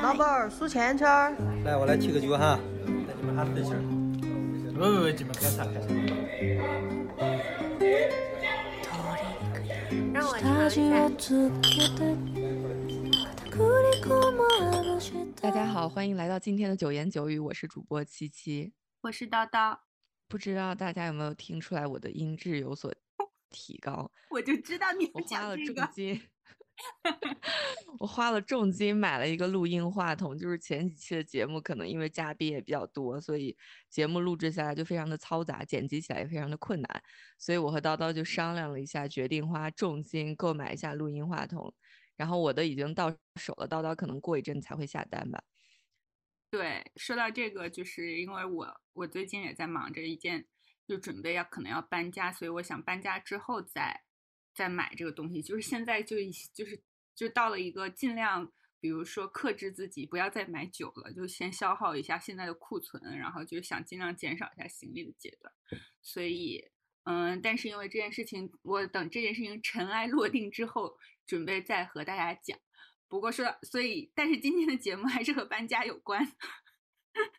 老板儿数钱圈儿。来，我来提个酒哈，带你们哈分儿。不不不，你们干啥干啥？大家好，欢迎来到今天的九言九语，我是主播七七，我是叨叨。不知道大家有没有听出来我的音质有所提高？我就知道你我花了重金。我花了重金买了一个录音话筒，就是前几期的节目可能因为嘉宾也比较多，所以节目录制下来就非常的嘈杂，剪辑起来也非常的困难，所以我和叨叨就商量了一下，决定花重金购买一下录音话筒。然后我的已经到手了，叨叨可能过一阵才会下单吧。对，说到这个，就是因为我我最近也在忙着一件，就准备要可能要搬家，所以我想搬家之后再。再买这个东西，就是现在就就是就到了一个尽量，比如说克制自己，不要再买酒了，就先消耗一下现在的库存，然后就想尽量减少一下行李的阶段。所以，嗯，但是因为这件事情，我等这件事情尘埃落定之后，准备再和大家讲。不过说，所以，但是今天的节目还是和搬家有关。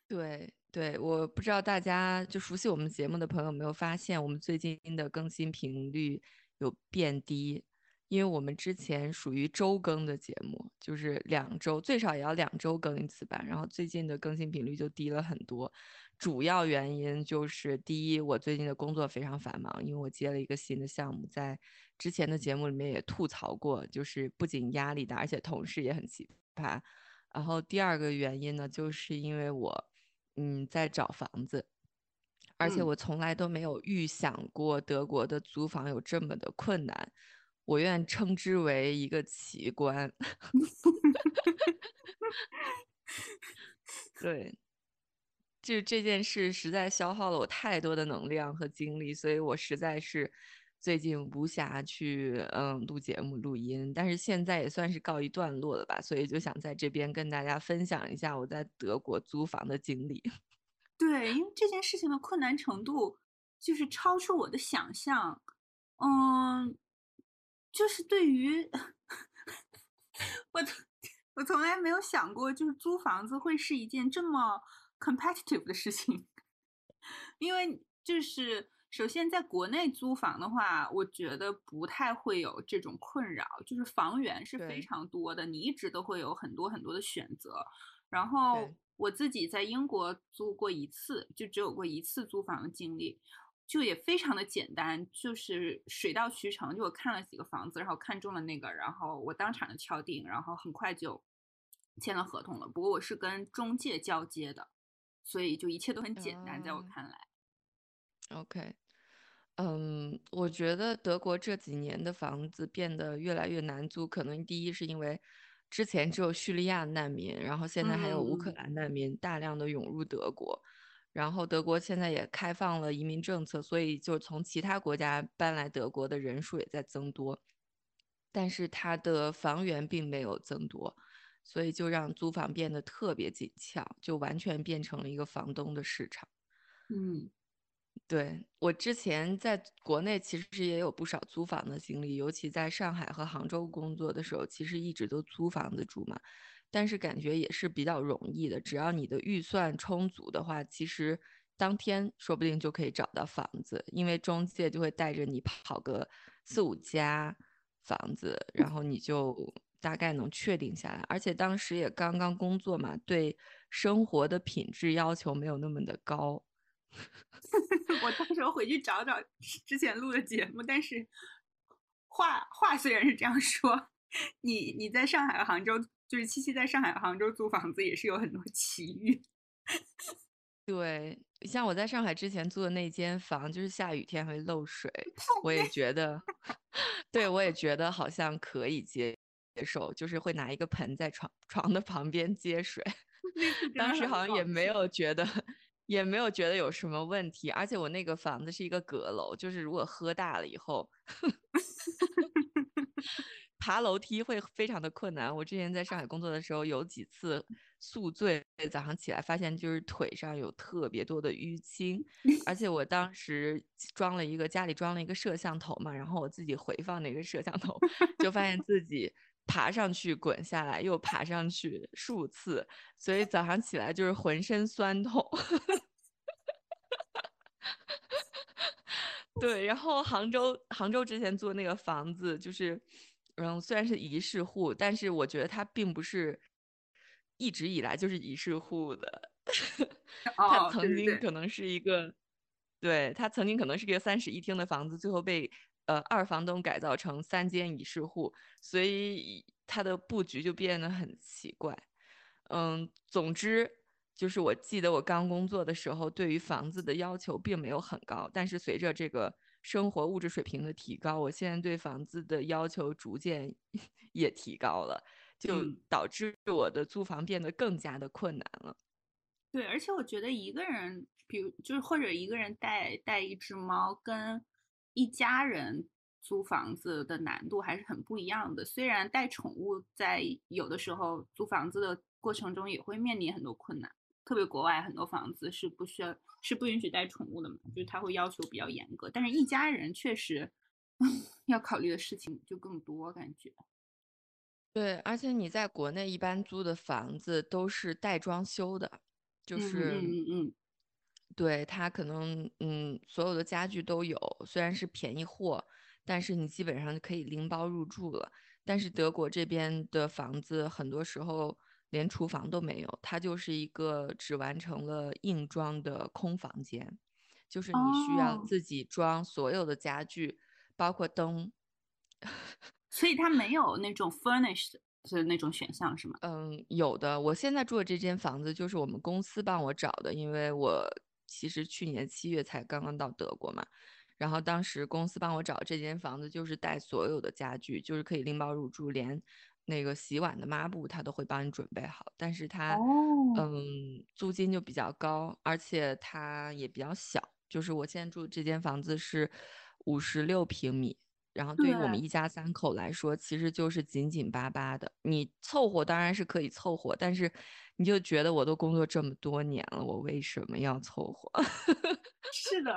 对对，我不知道大家就熟悉我们节目的朋友有没有发现，我们最近的更新频率。有变低，因为我们之前属于周更的节目，就是两周最少也要两周更一次吧。然后最近的更新频率就低了很多，主要原因就是第一，我最近的工作非常繁忙，因为我接了一个新的项目，在之前的节目里面也吐槽过，就是不仅压力大，而且同事也很奇葩。然后第二个原因呢，就是因为我嗯在找房子。而且我从来都没有预想过德国的租房有这么的困难，我愿称之为一个奇观。对，就这件事实在消耗了我太多的能量和精力，所以我实在是最近无暇去嗯录节目录音。但是现在也算是告一段落了吧，所以就想在这边跟大家分享一下我在德国租房的经历。对，因为这件事情的困难程度就是超出我的想象，嗯，就是对于 我，我从来没有想过，就是租房子会是一件这么 competitive 的事情。因为就是首先在国内租房的话，我觉得不太会有这种困扰，就是房源是非常多的，你一直都会有很多很多的选择，然后。我自己在英国租过一次，就只有过一次租房的经历，就也非常的简单，就是水到渠成。就我看了几个房子，然后看中了那个，然后我当场就敲定，然后很快就签了合同了。不过我是跟中介交接的，所以就一切都很简单，在我看来。OK，嗯，我觉得德国这几年的房子变得越来越难租，可能第一是因为。之前只有叙利亚难民，然后现在还有乌克兰难民大量的涌入德国，然后德国现在也开放了移民政策，所以就从其他国家搬来德国的人数也在增多，但是它的房源并没有增多，所以就让租房变得特别紧俏，就完全变成了一个房东的市场。嗯。对我之前在国内其实也有不少租房的经历，尤其在上海和杭州工作的时候，其实一直都租房子住嘛。但是感觉也是比较容易的，只要你的预算充足的话，其实当天说不定就可以找到房子，因为中介就会带着你跑个四五家房子，然后你就大概能确定下来。而且当时也刚刚工作嘛，对生活的品质要求没有那么的高。我到时候回去找找之前录的节目，但是话话虽然是这样说，你你在上海和杭州，就是七七在上海和杭州租房子也是有很多奇遇。对，像我在上海之前租的那间房，就是下雨天会漏水，我也觉得，对我也觉得好像可以接接受，就是会拿一个盆在床床的旁边接水，当时好像也没有觉得。也没有觉得有什么问题，而且我那个房子是一个阁楼，就是如果喝大了以后，爬楼梯会非常的困难。我之前在上海工作的时候，有几次宿醉，早上起来发现就是腿上有特别多的淤青，而且我当时装了一个家里装了一个摄像头嘛，然后我自己回放那个摄像头，就发现自己爬上去滚下来，又爬上去数次，所以早上起来就是浑身酸痛。对，然后杭州杭州之前租那个房子，就是嗯，虽然是一室户，但是我觉得它并不是一直以来就是一室户的，它曾经可能是一个，对，它曾经可能是一个三室一厅的房子，最后被。呃，二房东改造成三间一室户，所以它的布局就变得很奇怪。嗯，总之就是我记得我刚工作的时候，对于房子的要求并没有很高，但是随着这个生活物质水平的提高，我现在对房子的要求逐渐 也提高了，就导致我的租房变得更加的困难了。对，而且我觉得一个人，比如就是或者一个人带带一只猫跟。一家人租房子的难度还是很不一样的。虽然带宠物在有的时候租房子的过程中也会面临很多困难，特别国外很多房子是不需要是不允许带宠物的嘛，就是他会要求比较严格。但是一家人确实 要考虑的事情就更多，感觉。对，而且你在国内一般租的房子都是带装修的，就是嗯嗯嗯。对他可能，嗯，所有的家具都有，虽然是便宜货，但是你基本上可以拎包入住了。但是德国这边的房子很多时候连厨房都没有，它就是一个只完成了硬装的空房间，就是你需要自己装所有的家具，包括灯。所以它没有那种 furnished 的那种选项是吗？嗯，有的。我现在住的这间房子就是我们公司帮我找的，因为我。其实去年七月才刚刚到德国嘛，然后当时公司帮我找这间房子，就是带所有的家具，就是可以拎包入住，连那个洗碗的抹布他都会帮你准备好。但是他，嗯，租金就比较高，而且它也比较小。就是我现在住的这间房子是五十六平米，然后对于我们一家三口来说，其实就是紧紧巴巴的。你凑合当然是可以凑合，但是。你就觉得我都工作这么多年了，我为什么要凑合？是的，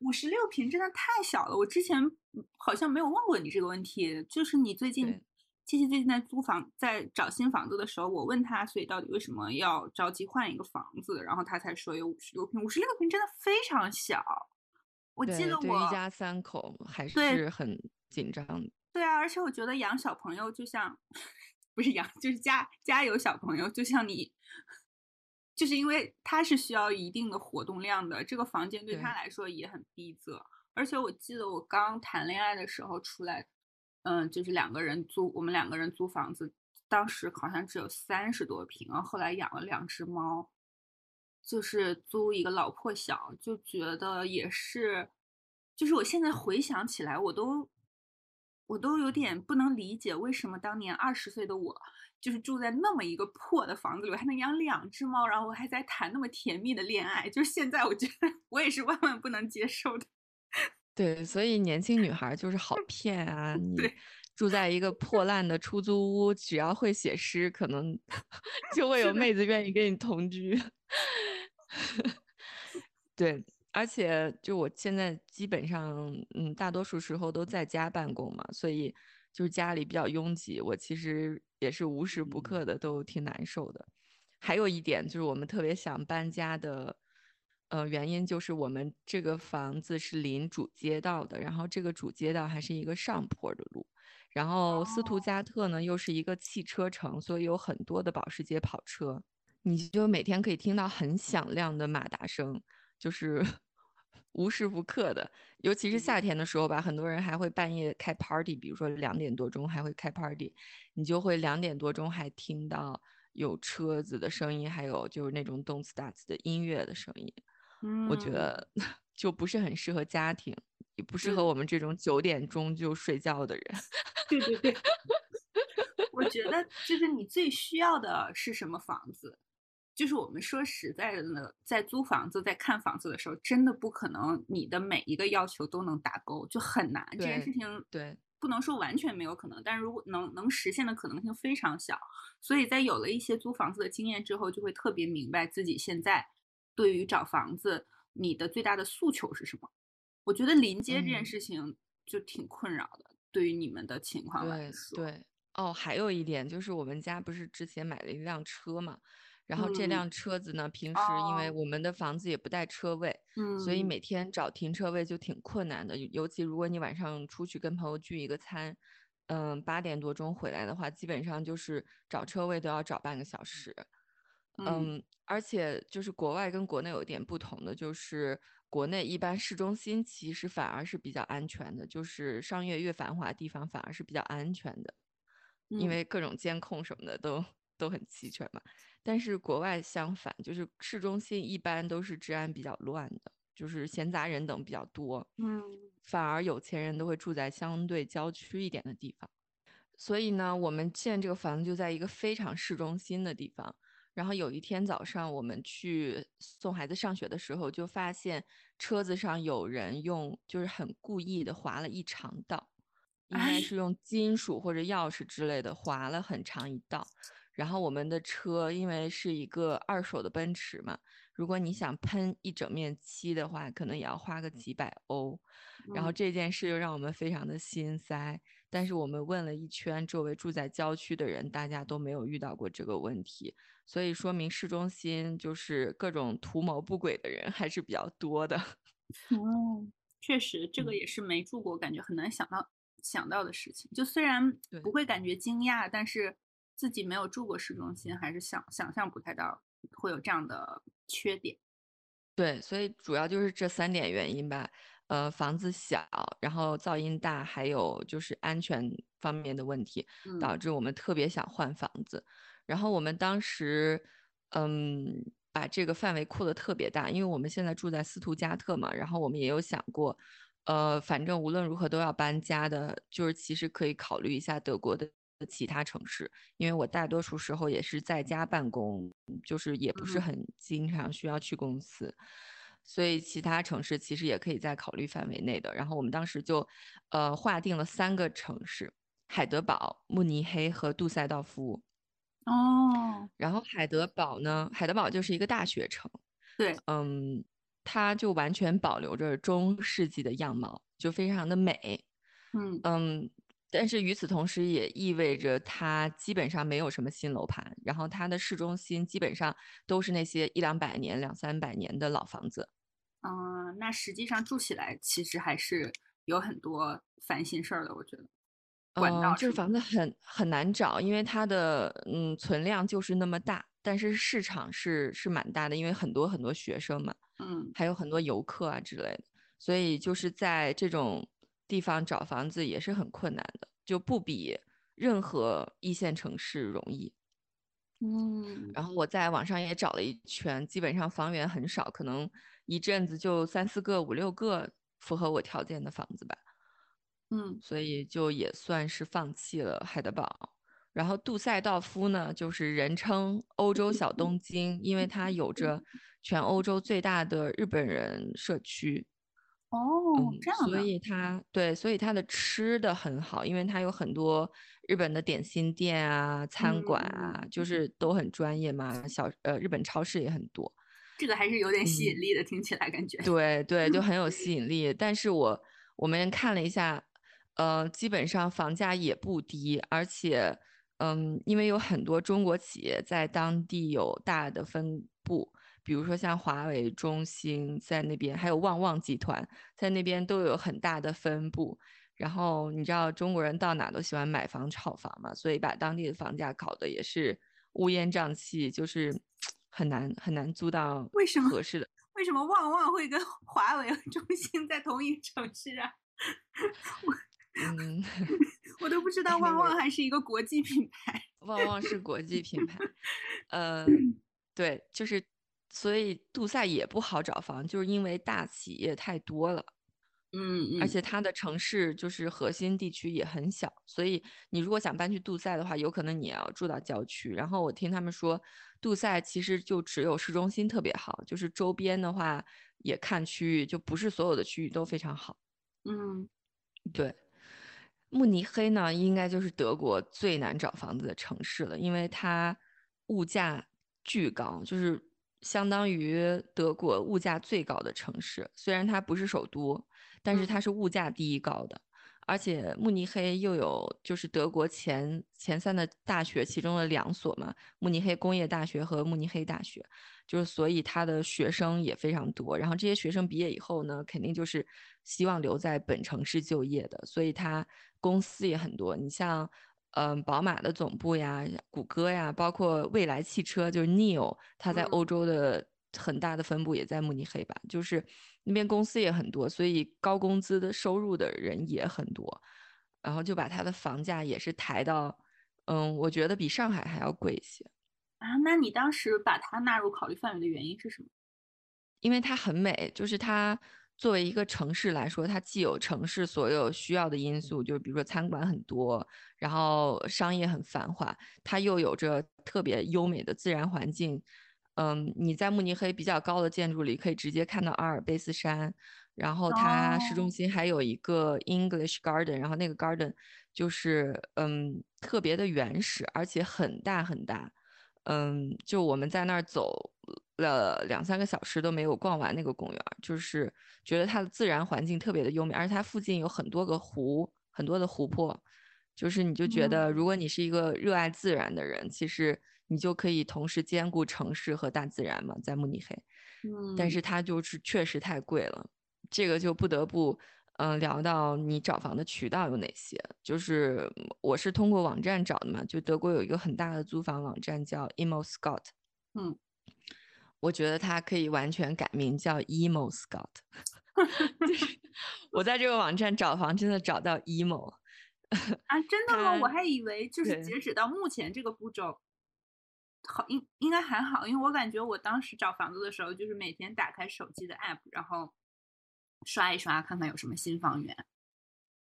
五十六平真的太小了。我之前好像没有问过你这个问题，就是你最近七七最近在租房，在找新房子的时候，我问他，所以到底为什么要着急换一个房子？然后他才说有五十六平，五十六平真的非常小。我记得我一家三口还是很紧张的。对啊，而且我觉得养小朋友就像。不是养，就是家家有小朋友，就像你，就是因为他是需要一定的活动量的，这个房间对他来说也很逼仄。而且我记得我刚谈恋爱的时候出来，嗯，就是两个人租，我们两个人租房子，当时好像只有三十多平，然后后来养了两只猫，就是租一个老破小，就觉得也是，就是我现在回想起来，我都。我都有点不能理解，为什么当年二十岁的我，就是住在那么一个破的房子里，还能养两只猫，然后我还在谈那么甜蜜的恋爱。就是现在，我觉得我也是万万不能接受的。对，所以年轻女孩就是好骗啊！你住在一个破烂的出租屋，只要会写诗，可能 就会有妹子愿意跟你同居。对。而且，就我现在基本上，嗯，大多数时候都在家办公嘛，所以就是家里比较拥挤，我其实也是无时不刻的都挺难受的。还有一点就是，我们特别想搬家的，呃，原因就是我们这个房子是临主街道的，然后这个主街道还是一个上坡的路，然后斯图加特呢又是一个汽车城，所以有很多的保时捷跑车，你就每天可以听到很响亮的马达声。就是无时无刻的，尤其是夏天的时候吧，很多人还会半夜开 party，比如说两点多钟还会开 party，你就会两点多钟还听到有车子的声音，还有就是那种动次打次的音乐的声音。嗯，我觉得 就不是很适合家庭，也不适合我们这种九点钟就睡觉的人。对对对，我觉得就是你最需要的是什么房子？就是我们说实在的呢，在租房子、在看房子的时候，真的不可能你的每一个要求都能打勾，就很难。这件事情对，不能说完全没有可能，但是如果能能实现的可能性非常小。所以在有了一些租房子的经验之后，就会特别明白自己现在对于找房子你的最大的诉求是什么。我觉得临街这件事情就挺困扰的，对于你们的情况来说。对。哦，还有一点就是我们家不是之前买了一辆车嘛，然后这嗯。辆车子呢，平时因为哦。我们的房子也不带车位，所以嗯。每天找停车位就挺困难的，尤尤其如果你晚上出去跟朋友聚一个餐，嗯，八点多钟回来的话，基本上就是找车位都要找半个小时。嗯。嗯，而且就是国外跟国内有一点不同的，就是国内一般市中心其实反而是比较安全的，就是商业越繁华的地方反而是比较安全的，因嗯。为各种监控什么的都都很齐全嘛。但是国外相反，就是市中心一般都是治安比较乱的，就是闲杂人等比较多，嗯反而有钱人都会住在相对郊区一点的地方。所以呢，我们现在这个房子就在一个非常市中心的地方。然后有一天早上，我们去送孩子上学的时候，就发现车子上有人用，就是很故意的划了一长道，应该哎是用金属或者钥匙之类的划了很长一道。然后我们的车因为是一个二手的奔驰嘛，如果你想喷一整面漆的话，可能也要花个几百欧。然后嗯这件事又让我们非常的心塞。但是我们问了一圈周围住在郊区的人，大家都没有遇到过这个问题，所以说明市中心就是各种图谋不轨的人还是比较多的。哦，确实，这个嗯也是没住过，感觉很难想到想到的事情。就虽然不会感觉惊讶，但是自己没有住过市中心，还是想想象不太到会有这样的缺点。对，所以主要就是这三点原因吧。呃，房子小，然后噪音大，还有就是安全方面的问题，导嗯致我们特别想换房子。然后我们当时，嗯，把这个范围扩得特别大，因为我们现在住在斯图加特嘛，然后我们也有想过，呃，反正无论如何都要搬家的，就是其实可以考虑一下德国的其他城市，因为我大多数时候也是在家办公，就是也不是嗯很经常需要去公司。所以其他城市其实也可以在考虑范围内的。然后我们当时就，呃，划定了三个城市：海德堡、慕尼黑和杜塞道夫。哦，然后海德堡呢，海德堡就是一个大学城，对，嗯，它就完全保留着中世纪的样貌，就非常的美。嗯嗯，但是与此同时，也意味着它基本上没有什么新楼盘，然后它的市中心基本上都是那些一两百年、两三百年的老房子。嗯、那实际上住起来其实还是有很多烦心事儿的，我觉得。管嗯，道这房子很很难找，因为它的嗯存量就是那么大，但是市场是是蛮大的，因为很多很多学生嘛，嗯还有很多游客啊之类的，所以就是在这种地方找房子也是很困难的，就不比任何一线城市容易。嗯然后我在网上也找了一圈，基本上房源很少，可能一阵子就三四个、五六个符合我条件的房子吧。嗯所以就也算是放弃了海德堡。然后杜塞道夫呢，就是人称欧洲小东京，因为它有着全欧洲最大的日本人社区。哦，嗯，这样的，所以它对，所以它的吃的很好，因为它有很多日本的点心店啊、餐馆嗯啊，就是都很专业嘛。小呃，日本超市也很多。这个还是有点吸引嗯力的，听起来感觉。对对，就很有 吸引力。但是我我们看了一下，呃，基本上房价也不低，而且，嗯，因为有很多中国企业在当地有大的分布，比如说像华为、中兴在那边，还有旺旺集团在那边都有很大的分布。然后你知道中国人到哪都喜欢买房炒房嘛，所以把当地的房价搞得也是乌烟瘴气，就是 很难很难租到为什么合适的。为什么旺旺会跟 华为和中兴在同一个城市啊？嗯，我都不知道旺旺还是一个国际品牌。旺旺是国际品牌，呃，对，就是，所以杜塞也不好找房，就是因为大企业太多了，嗯而且它的城市就是核心地区也很小，所以你如果想搬去杜塞的话，有可能你要住到郊区。然后我听他们说，杜塞其实就只有市中心特别好，就是周边的话也看区域，就不是所有的区域都非常好。嗯对，慕尼黑呢，应该就是德国最难找房子的城市了，因为它物价巨高，就是相当于德国物价最高的城市。虽然它不是首都，但是它嗯是物价第一高的，而且慕尼黑又有就是德国前前三的大学其中的两所嘛，慕尼黑工业大学和慕尼黑大学，就是所以他的学生也非常多。然后这些学生毕业以后呢，肯定就是希望留在本城市就业的，所以他公司也很多。你像，嗯，宝马的总部呀，谷歌呀，包括未来汽车，就是 Neo，它在欧洲的。很大的分布也在慕尼黑吧，就是那边公司也很多，所以高工资的收入的人也很多，然后就把它的房价也是抬到，嗯，我觉得比上海还要贵一些。啊，那你当时把它纳入考虑范围的原因是什么？因为它很美，就是它作为一个城市来说，它既有城市所有需要的因素，就是比如说餐馆很多，然后商业很繁华，它又有着特别优美的自然环境。嗯，你在慕尼黑比较高的建筑里可以直接看到阿尔卑斯山，然后它市中心还有一个 English Garden，然后那个 Garden 就是嗯特别的原始，而且很大很大，嗯，就我们在那儿走了两三个小时都没有逛完那个公园，就是觉得它的自然环境特别的优美，而且它附近有很多个湖，很多的湖泊，就是你就觉得如果你是一个热爱自然的人，其实。你就可以同时兼顾城市和大自然嘛，在慕尼黑，嗯，但是它就是确实太贵了，这个就不得不嗯聊到你找房的渠道有哪些，就是我是通过网站找的嘛，就德国有一个很大的租房网站叫 Emo Scout，嗯，我觉得它可以完全改名叫 Emo Scout，就是我在这个网站找房真的找到 Emo，啊，真的吗？我还以为就是截止到目前这个步骤。好，应应该还好，因为我感觉我当时找房子的时候，就是每天打开手机的 app，然后刷一刷，看看有什么新房源。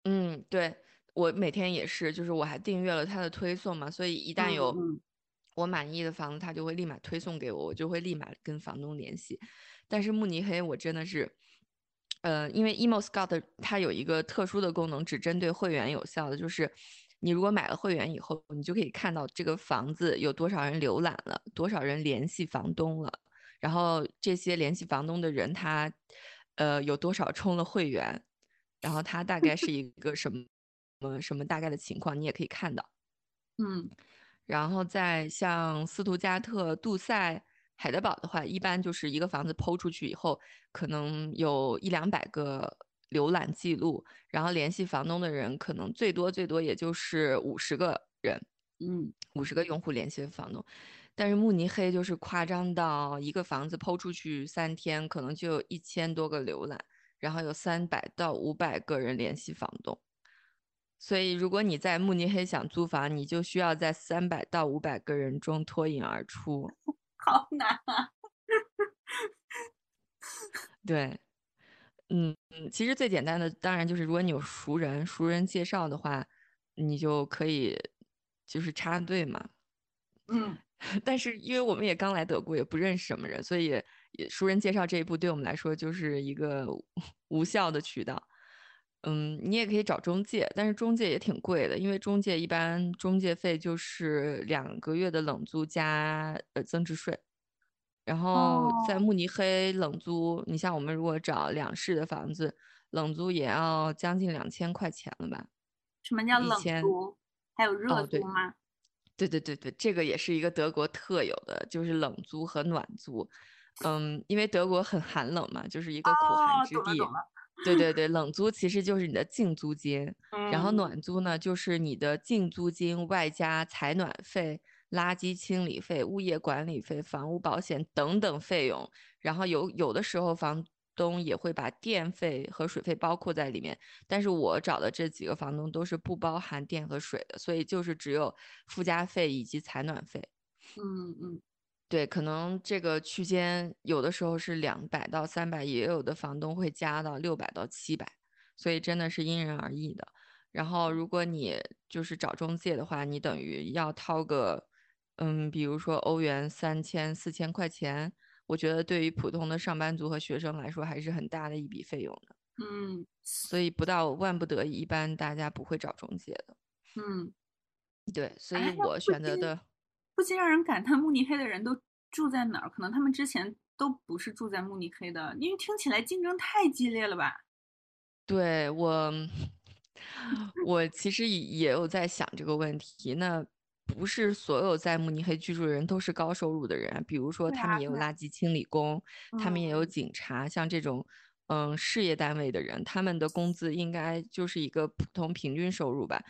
嗯，对我每天也是，就是我还订阅了他的推送嘛，所以一旦有我满意的房子，他就会立马推送给我，我就会立马跟房东联系。但是慕尼黑我真的是，呃，因为 Emo Scout 它有一个特殊的功能，只针对会员有效的，就是。你如果买了会员以后，你就可以看到这个房子有多少人浏览了，多少人联系房东了，然后这些联系房东的人他，呃，有多少充了会员，然后他大概是一个什么什么什么大概的情况，你也可以看到。嗯，然后再像斯图加特、杜塞、海德堡的话，一般就是一个房子抛出去以后，可能有一两百个。浏览记录，然后联系房东的人可能最多最多也就是五十个人，嗯，五十个用户联系房东。但是慕尼黑就是夸张到一个房子抛出去三天，可能就有一千多个浏览，然后有三百到五百个人联系房东。所以如果你在慕尼黑想租房，你就需要在三百到五百个人中脱颖而出，好难啊！对。嗯嗯，其实最简单的当然就是，如果你有熟人，熟人介绍的话，你就可以就是插队嘛。嗯，但是因为我们也刚来德国，也不认识什么人，所以熟人介绍这一步对我们来说就是一个 无效的渠道。嗯，你也可以找中介，但是中介也挺贵的，因为中介一般中介费就是两个月的冷租加呃增值税。然后在慕尼黑冷租，你像我们如果找两室的房子，冷租也要将近两千块钱了吧？什么叫冷租？还有热租吗？对对对对，这个也是一个德国特有的，就是冷租和暖租。嗯，因为德国很寒冷嘛，就是一个苦寒之地。对对对，冷租其实就是你的净租金，然后暖租呢就是你的净租金外加采暖费。垃圾清理费、物业管理费、房屋保险等等费用，然后有有的时候房东也会把电费和水费包括在里面，但是我找的这几个房东都是不包含电和水的，所以就是只有附加费以及采暖费。嗯嗯，对，可能这个区间有的时候是两百到三百，也有的房东会加到六百到七百，所以真的是因人而异的。然后如果你就是找中介的话，你等于要掏个。嗯，比如说欧元三千四千块钱，我觉得对于普通的上班族和学生来说还是很大的一笔费用的。嗯，所以不到万不得已，一般大家不会找中介的。嗯，对，所以我选择的不禁让人感叹慕尼黑的人都住在哪儿？可能他们之前都不是住在慕尼黑的，因为听起来竞争太激烈了吧？对我。我其实也也有在想这个问题。那不是所有在慕尼黑居住的人都是高收入的人，比如说他们也有垃圾清理工，他们也有警察，像这种嗯事业单位的人，他们的工资应该就是一个普通平均收入吧？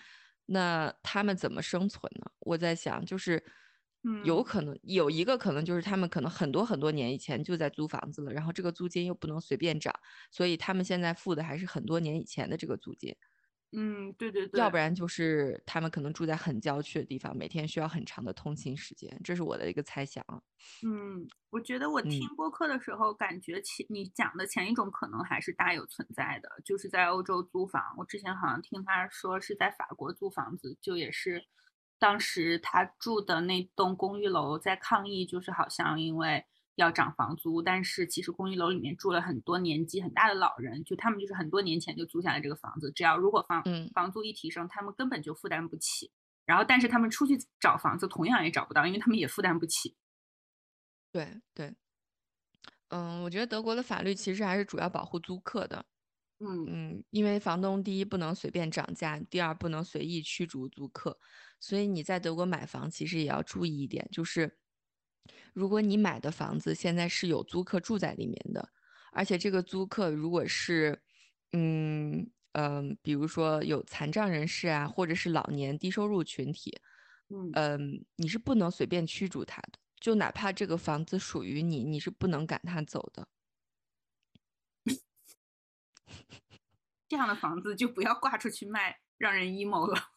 那他们怎么生存呢？我在想，就是有可能有一个可能就是他们可能很多很多年以前就在租房子了，然后这个租金又不能随便涨，所以他们现在付的还是很多年以前的这个租金。嗯，对对对，要不然就是他们可能住在很郊区的地方，每天需要很长的通勤时间，这是我的一个猜想。嗯，我觉得我听播客的时候，感觉前你讲的前一种可能还是大有存在的，就是在欧洲租房。我之前好像听他说是在法国租房子，就也是当时他住的那栋公寓楼在抗议，就是好像因为。要涨房租，但是其实公寓楼里面住了很多年纪很大的老人，就他们就是很多年前就租下来这个房子，只要如果房房租一提升，他们根本就负担不起。然后，但是他们出去找房子同样也找不到，因为他们也负担不起。对对，嗯，我觉得德国的法律其实还是主要保护租客的。嗯嗯，因为房东第一不能随便涨价，第二不能随意驱逐租客，所以你在德国买房其实也要注意一点，就是。如果你买的房子现在是有租客住在里面的，而且这个租客如果是，嗯嗯，比如说有残障人士啊，或者是老年低收入群体，嗯你是不能随便驱逐他的，就哪怕这个房子属于你，你是不能赶他走的。这样的房子就不要挂出去卖，让人 emo 了。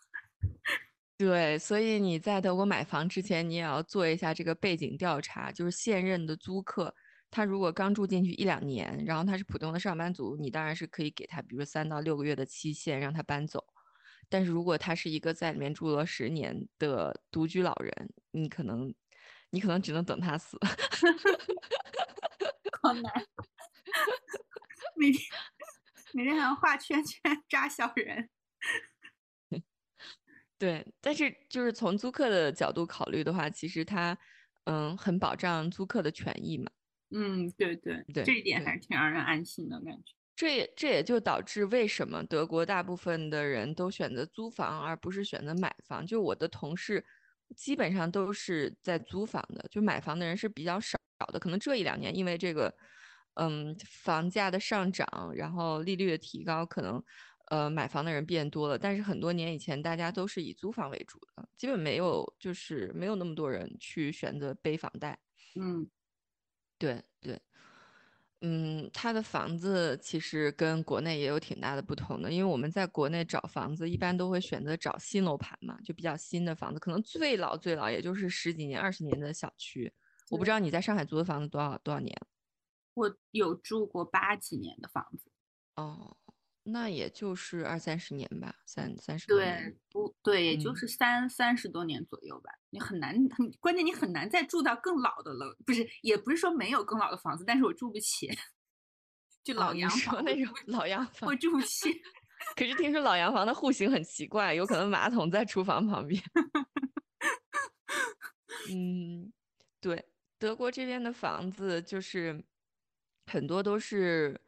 对，所以你在德国买房之前，你也要做一下这个背景调查。就是现任的租客，他如果刚住进去一两年，然后他是普通的上班族，你当然是可以给他，比如三到六个月的期限让他搬走。但是如果他是一个在里面住了十年的独居老人，你可能，你可能只能等他死。好难，每天每天还要画圈圈 扎小人。对，但是就是从租客的角度考虑的话，其实它，嗯，很保障租客的权益嘛。嗯，对对对，这一点还是挺让人安心的感觉。这也这也就导致为什么德国大部分的人都选择租房而不是选择买房。就我的同事基本上都是在租房的，就买房的人是比较少的。可能这一两年因为这个，嗯，房价的上涨，然后利率的提高，可能。呃，买房的人变多了，但是很多年以前，大家都是以租房为主的，基本没有，就是没有那么多人去选择背房贷。嗯，对对，嗯，他的房子其实跟国内也有挺大的不同的，因为我们在国内找房子，一般都会选择找新楼盘嘛，就比较新的房子，可能最老最老也就是十几年、二十年的小区。我不知道你在上海租的房子多少多少年？我有住过八几年的房子。哦。那也就是二三十年吧，三三十对，不对，也就是三三十多年左右吧。你很难，很关键，你很难再住到更老的了。不是，也不是说没有更老的房子，但是我住不起，就老洋房那种老洋房，我住不起。可是听说老洋房的户型很奇怪，有可能马桶在厨房旁边。嗯，对，德国这边的房子就是很多都是。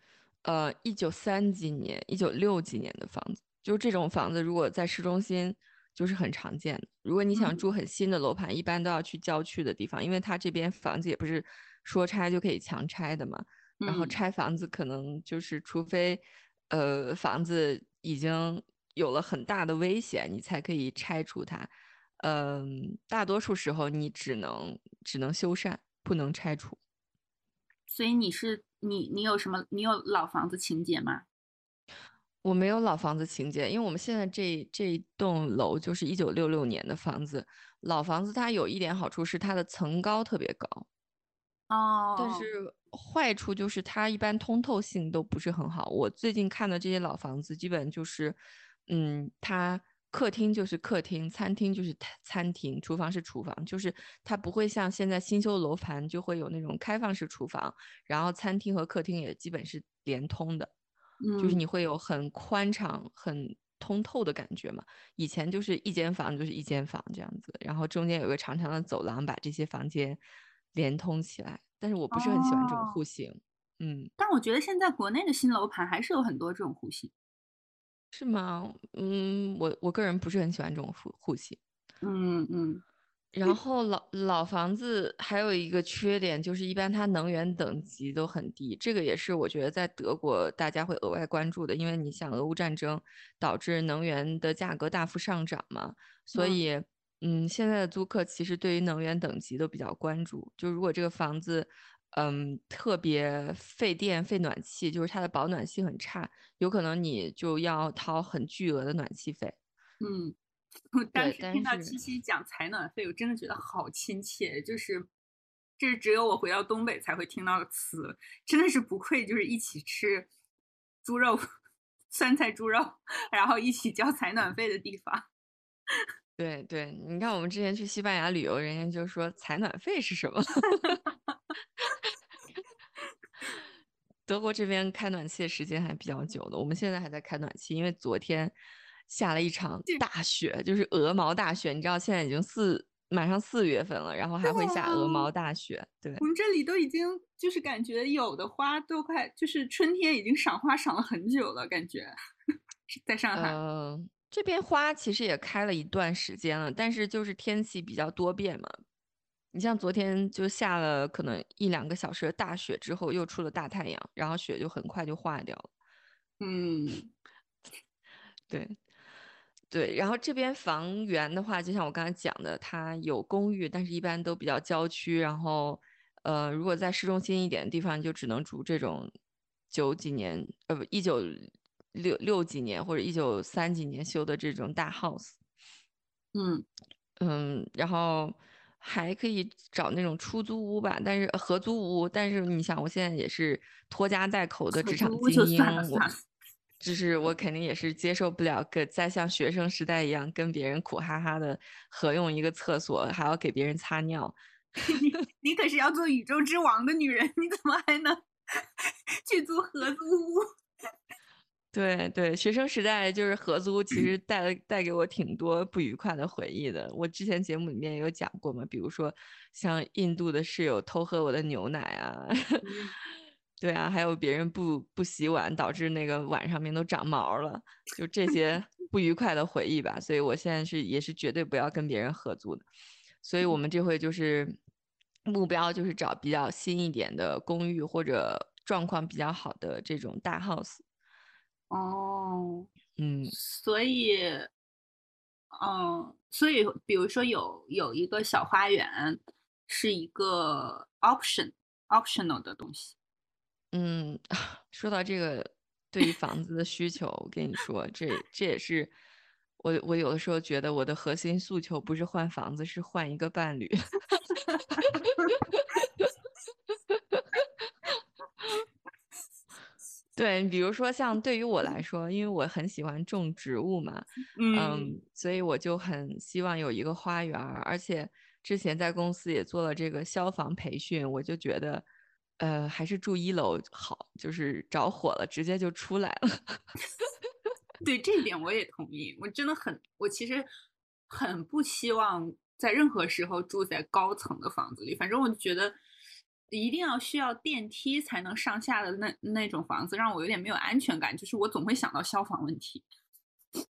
呃，一九三几年、一九六几年的房子，就这种房子，如果在市中心，就是很常见的。如果你想住很新的楼盘，一般都要去郊区的地方，因为它这边房子也不是说拆就可以强拆的嘛。然后拆房子可能就是，除非呃房子已经有了很大的危险，你才可以拆除它。嗯，大多数时候你只能只能修缮，不能拆除。所以你是你你有什么？你有老房子情节吗？我没有老房子情节，因为我们现在这这栋楼就是一九六六年的房子。老房子它有一点好处是它的层高特别高，哦，但是坏处就是它一般通透性都不是很好。我最近看的这些老房子，基本就是，嗯，它。客厅就是客厅，餐厅就是餐厅，厨房是厨房，就是它不会像现在新修楼盘就会有那种开放式厨房，然后餐厅和客厅也基本是连通的，就是你会有很宽敞、很通透的感觉嘛。以前就是一间房就是一间房这样子，然后中间有个长长的走廊把这些房间连通起来，但是我不是很喜欢这种户型，嗯。但我觉得现在国内的新楼盘还是有很多这种户型。是吗？嗯，我我个人不是很喜欢这种户户型。嗯嗯。然后老老房子还有一个缺点就是，一般它能源等级都很低，这个也是我觉得在德国大家会额外关注的，因为你想俄乌战争导致能源的价格大幅上涨嘛，所以嗯，现在的租客其实对于能源等级都比较关注，就如果这个房子嗯特别费电费暖气，就是它的保暖性很差，有可能你就要掏很巨额的暖气费。嗯。我当时听到七七讲采暖费，我真的觉得好亲切，就是这是只有我回到东北才会听到的词，真的是不愧就是一起吃猪肉 酸菜猪肉，然后一起交采暖费的地方。对对，你看我们之前去西班牙旅游，人家就说采暖费是什么？德国这边开暖气的时间还比较久的，我们现在还在开暖气，因为昨天。下了一场大雪，就是鹅毛大雪。你知道现在已经四马上四月份了，然后还会下鹅毛大雪。对，我们这里都已经就是感觉有的花都快就是春天已经赏花赏了很久了，感觉在上海。嗯，这边花其实也开了一段时间了，但是就是天气比较多变嘛。你像昨天就下了可能一两个小时的大雪之后，又出了大太阳，然后雪就很快就化掉了。嗯，对。对，然后这边房源的话，就像我刚才讲的，它有公寓，但是一般都比较郊区。然后，呃，如果在市中心一点的地方，就只能住这种九几年，呃，不，一九六六几年或者一九三几年修的这种大 house。嗯嗯，然后还可以找那种出租屋吧，但是合租屋。但是你想，我现在也是拖家带口的职场精英，我。就是我肯定也是接受不了，跟再像学生时代一样跟别人苦哈哈的合用一个厕所，还要给别人擦尿。你你可是要做宇宙之王的女人，你怎么还能 去租合租屋？对对，学生时代就是合租，其实带了带给我挺多不愉快的回忆的。我之前节目里面有讲过嘛，比如说像印度的室友偷喝我的牛奶啊。对啊，还有别人不不洗碗，导致那个碗上面都长毛了，就这些 不愉快的回忆吧。所以我现在是也是绝对不要跟别人合租的。所以我们这回就是目标就是找比较新一点的公寓或者状况比较好的这种大 house。哦，嗯，所以，嗯，所以比如说有有一个小花园是一个 option optional 的东西。嗯，说到这个，对于房子的需求，我跟你说，这这也是我我有的时候觉得我的核心诉求不是换房子，是换一个伴侣。对，比如说像对于我来说，因为我很喜欢种植物嘛，嗯，所以我就很希望有一个花园，而且之前在公司也做了这个消防培训，我就觉得。呃，还是住一楼好，就是着火了，直接就出来了。对这一点我也同意，我真的很，我其实很不希望在任何时候住在高层的房子里。反正我觉得一定要需要电梯才能上下的那那种房子，让我有点没有安全感。就是我总会想到消防问题。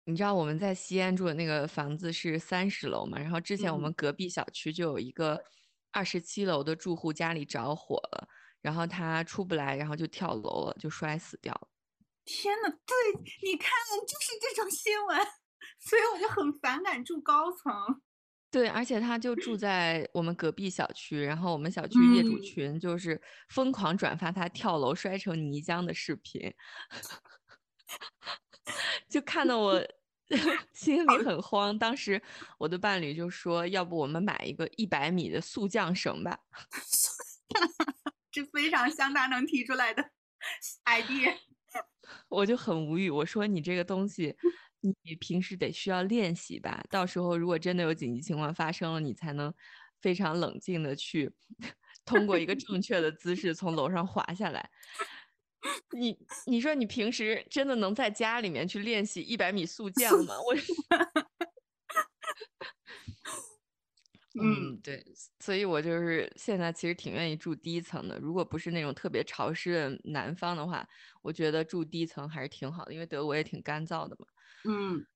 你知道我们在西安住的那个房子是三十楼嘛？然后之前我们隔壁小区就有一个二十七楼的住户家里着火了。然后他出不来，然后就跳楼了，就摔死掉了。天呐，对，你看，就是这种新闻，所以我就很反感住高层。对，而且他就住在我们隔壁小区，然后我们小区业主群就是疯狂转发他跳楼摔成泥浆的视频，就看得我 心里很慌。当时我的伴侣就说：“要不我们买一个一百米的速降绳吧？” 这非常像他能提出来的 idea，我就很无语。我说你这个东西，你平时得需要练习吧？到时候如果真的有紧急情况发生了，你才能非常冷静的去通过一个正确的姿势从楼上滑下来。你你说你平时真的能在家里面去练习一百米速降吗？我。嗯嗯，对，所以我就是现在其实挺愿意住低层的。如果不是那种特别潮湿的南方的话，我觉得住低层还是挺好的，因为德国也挺干燥的嘛。嗯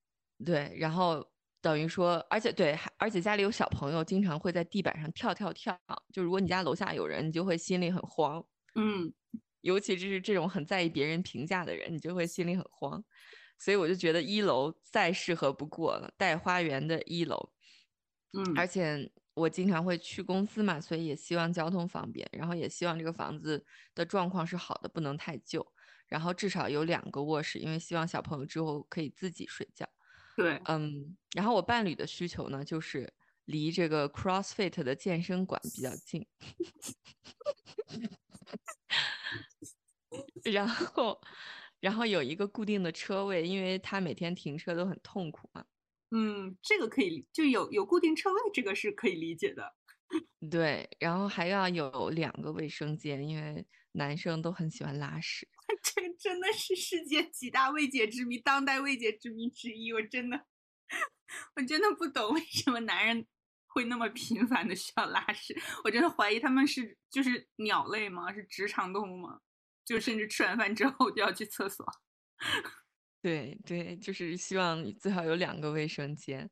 对，然后等于说，而且对，还而且家里有小朋友，经常会在地板上跳跳跳。就如果你家楼下有人，你就会心里很慌，嗯尤其是这种很在意别人评价的人，你就会心里很慌。所以我就觉得一楼再适合不过了，带花园的一楼。嗯而且我经常会去公司嘛，所以也希望交通方便，然后也希望这个房子的状况是好的，不能太旧，然后至少有两个卧室，因为希望小朋友之后可以自己睡觉。对，嗯，然后我伴侣的需求呢，就是离这个 CrossFit 的健身馆比较近，然后然后有一个固定的车位，因为他每天停车都很痛苦嘛。嗯，这个可以，就有有固定车位，这个是可以理解的。对，然后还要有两个卫生间，因为男生都很喜欢拉屎。这个真的是世界几大未解之谜，当代未解之谜之一。我真的，我真的不懂为什么男人会那么频繁的需要拉屎。我真的怀疑他们是就是鸟类吗？是直肠动物吗？就甚至吃完饭之后就要去厕所。对对，就是希望最好有两个卫生间，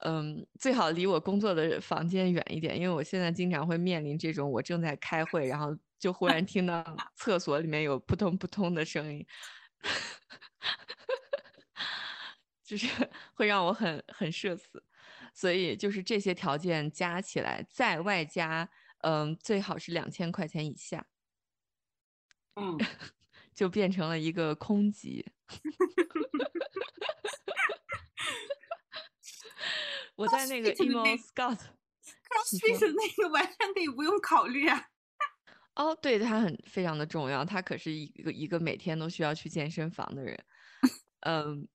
嗯，最好离我工作的房间远一点，因为我现在经常会面临这种，我正在开会，然后就忽然听到 厕所里面有扑通扑通的声音，就是会让我很很社死，所以就是这些条件加起来，再外加，嗯，最好是两千块钱以下，嗯，就变成了一个空级。我在那个 CrossFit 的 emo 那 scout，CrossFit 那个完全可以不用考虑啊。哦，对，他很非常的重要，他可是一个一个每天都需要去健身房的人，嗯，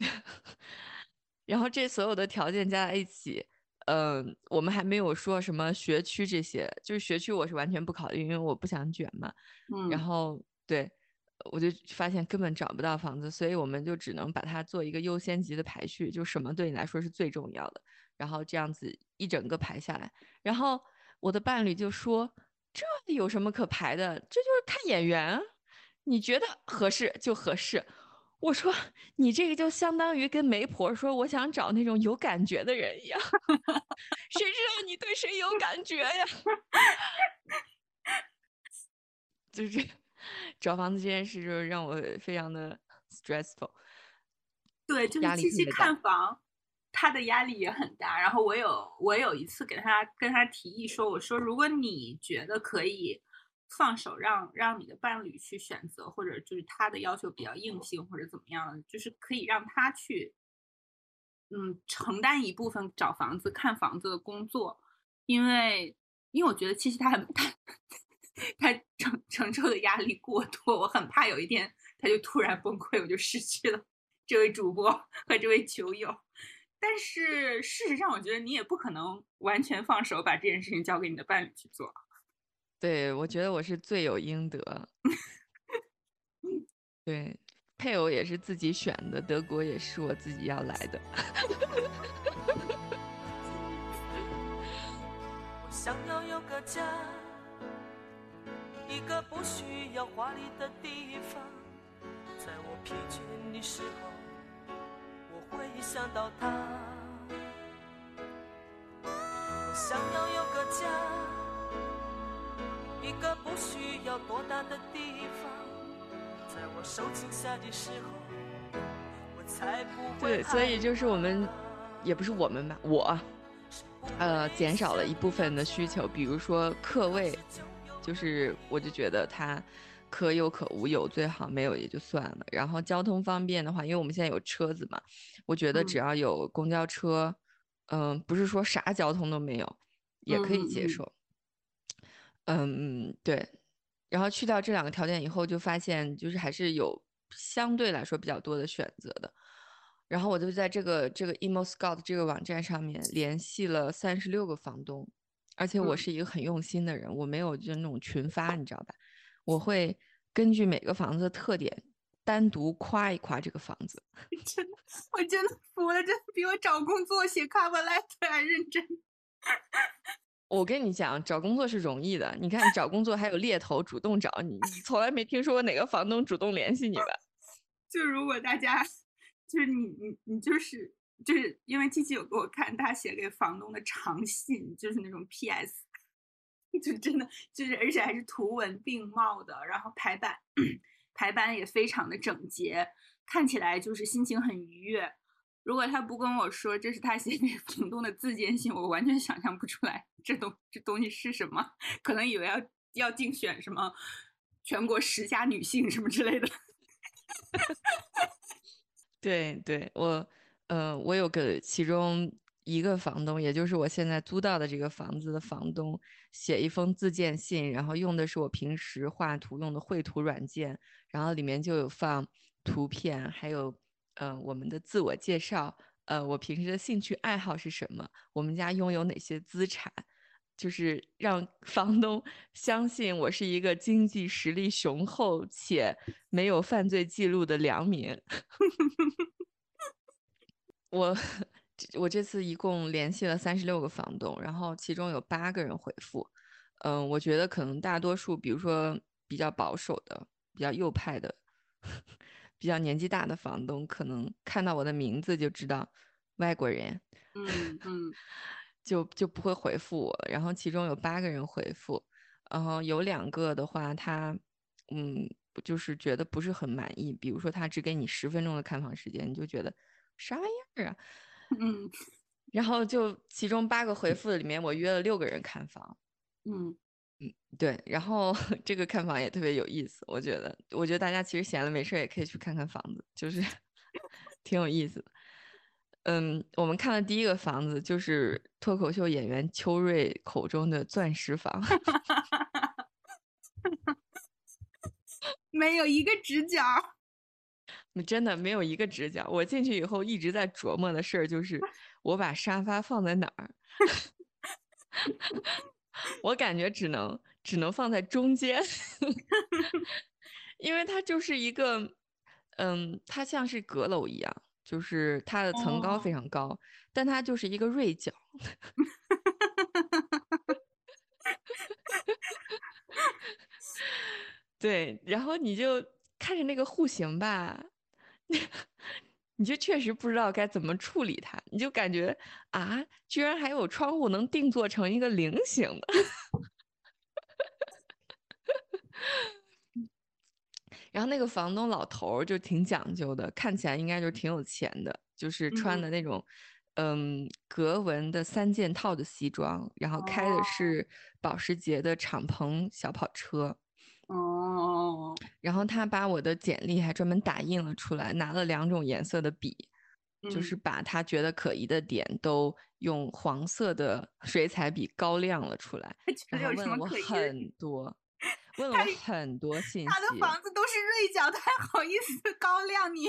然后这所有的条件加在一起，嗯，我们还没有说什么学区这些，就是学区我是完全不考虑，因为我不想卷嘛，嗯然嗯。后对，我就发现根本找不到房子，所以我们就只能把它做一个优先级的排序，就什么对你来说是最重要的，然后这样子一整个排下来。然后我的伴侣就说：“这有什么可排的？这就是看眼缘，你觉得合适就合适。”我说：“你这个就相当于跟媒婆说我想找那种有感觉的人一样，谁知道你对谁有感觉呀？” 就是找房子这件事，就是让我非常的 stressful。对，就是七夕力特别大看房，他的压力也很大。然后我有我有一次给他跟他提议说，我说如果你觉得可以放手让让你的伴侣去选择，或者就是他的要求比较硬性或者怎么样，就是可以让他去，嗯，承担一部分找房子看房子的工作，因为因为我觉得七七他很 他他承承受的压力过多，我很怕有一天他就突然崩溃，我就失去了这位主播和这位球友。但是事实上，我觉得你也不可能完全放手把这件事情交给你的伴侣去做。对，我觉得我是罪有应得。对，配偶也是自己选的，德国也是我自己要来的。我想要有个家，一个不需要华丽的地方，在我疲倦的时候，我会想到他。我想要有个家，一个不需要多大的地方，在我受惊吓的时候，我才不会对，所以就是我们，也不是我们吧，我，呃，减少了一部分的需求，比如说客位，就是我就觉得它可有可无，有最好，没有也就算了。然后交通方便的话，因为我们现在有车子嘛，我觉得只嗯要有公交车，嗯、不是说啥交通都没有，也可以嗯嗯接受。嗯，对。然后去掉这两个条件以后，就发现就是还是有相对来说比较多的选择的。然后我就在这个这个 emo scout 这个网站上面联系了三十六个房东，而且我嗯是一个很用心的人，我没有就那种群发，你知道吧？我会根据每个房子的特点单独夸一夸这个房子。真的，我真的服了，真的比我找工作写 cover letter 还认真。我跟你讲，找工作是容易的。你看，找工作还有猎头主动找你，你从来没听说过哪个房东主动联系你吧？就如果大家，就是你你你就是就是因为七七有给我看他写给房东的长信，就是那种 P S，就真的就是而且还是图文并茂的，然后排版排版也非常的整洁，看起来就是心情很愉悦。如果他不跟我说这是他写给房东的自荐信，我完全想象不出来这东这东西是什么，可能以为要要竞选什么全国十佳女性什么之类的。对对，我呃，我有个其中一个房东，也就是我现在租到的这个房子的房东，写一封自荐信，然后用的是我平时画图用的绘图软件，然后里面就有放图片，还有。呃，我们的自我介绍，呃，我平时的兴趣爱好是什么？我们家拥有哪些资产？就是让 房东相信我是一个经济实力雄厚且没有犯罪记录的良民。我我这次一共联系了三十六个房东，然后其中有八个人回复。嗯，我觉得可能大多数，比如说比较保守的、比较右派的。比较年纪大的房东可能看到我的名字就知道外国人，嗯嗯，就就不会回复我。然后其中有八个人回复，然后有两个的话，他嗯就是觉得不是很满意。比如说他只给你十分钟的看房时间，你就觉得啥玩意儿啊？嗯，然后就其中八个回复的里面，我约了六个人看房，嗯。嗯，对，然后 这个看房也特别有意思，我觉得，我觉得大家其实闲了没事也可以去看看房子，就是 挺有意思的。嗯，我们看的第一个房子就是脱口秀演员邱瑞口中的钻石房，没有一个直角，真的没有一个直角。我进去以后一直在琢磨的事儿就是，我把沙发放在哪儿。我感觉只能只能放在中间，因为它就是一个，嗯，它像是阁楼一样，就是它的层高非常高，但它就是一个锐角。对，然后你就看着那个户型吧。你就确实不知道该怎么处理它，你就感觉啊，居然还有窗户能定做成一个菱形的。然后那个房东老头儿就挺讲究的，看起来应该就挺有钱的，就是穿的那种嗯格纹的三件套的西装，然后开的是保时捷的敞篷小跑车。哦，然后他把我的简历还专门打印了出来，拿了两种颜色的笔，就是把他觉得可疑的点都用黄色的水彩笔高亮了出来，然后问了我很多，问了我很多信息。他的房子都是锐角，他还好意思高亮你？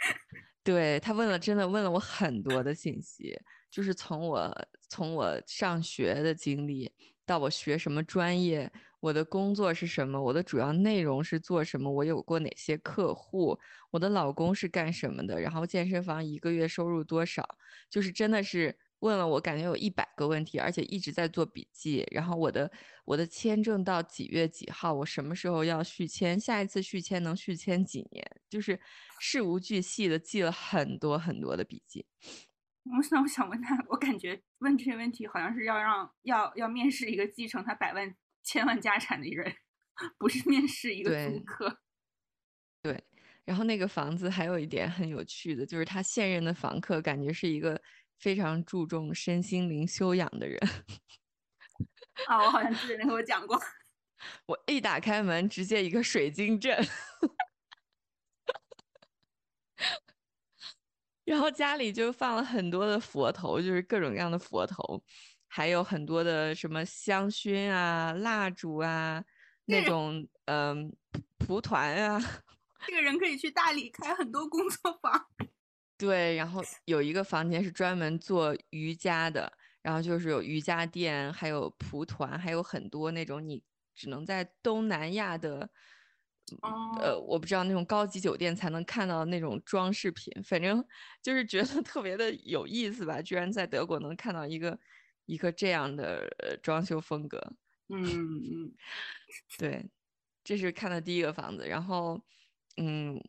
对他问了，真的问了我很多的信息，就是从我从我上学的经历到我学什么专业。我的工作是什么？我的主要内容是做什么？我有过哪些客户？我的老公是干什么的？然后健身房一个月收入多少？就是真的是问了我，感觉有一百个问题，而且一直在做笔记。然后我的我的签证到几月几号？我什么时候要续签？下一次续签能续签几年？就是事无巨细的记了很多很多的笔记。我 想我想问他，我感觉问这些问题好像是要让要要面试一个继承他百万。千万家产的人，不是面试一个租客。对，然后那个房子还有一点很有趣的，就是他现任的房客感觉是一个非常注重身心灵修养的人。啊，我好像记得你和我讲过。我一打开门，直接一个水晶阵。然后家里就放了很多的佛头，就是各种各样的佛头。还有很多的什么香薰啊、蜡烛啊，那种嗯蒲团啊。这个人可以去大理开很多工作坊。对，然后有一个房间是专门做瑜伽的，然后就是有瑜伽垫，还有蒲团，还有很多那种你只能在东南亚的，呃，我不知道那种高级酒店才能看到那种装饰品。反正就是觉得特别的有意思吧，居然在德国能看到一个。一个这样的呃装修风格。嗯嗯 对，这是看的第一个房子，然后，嗯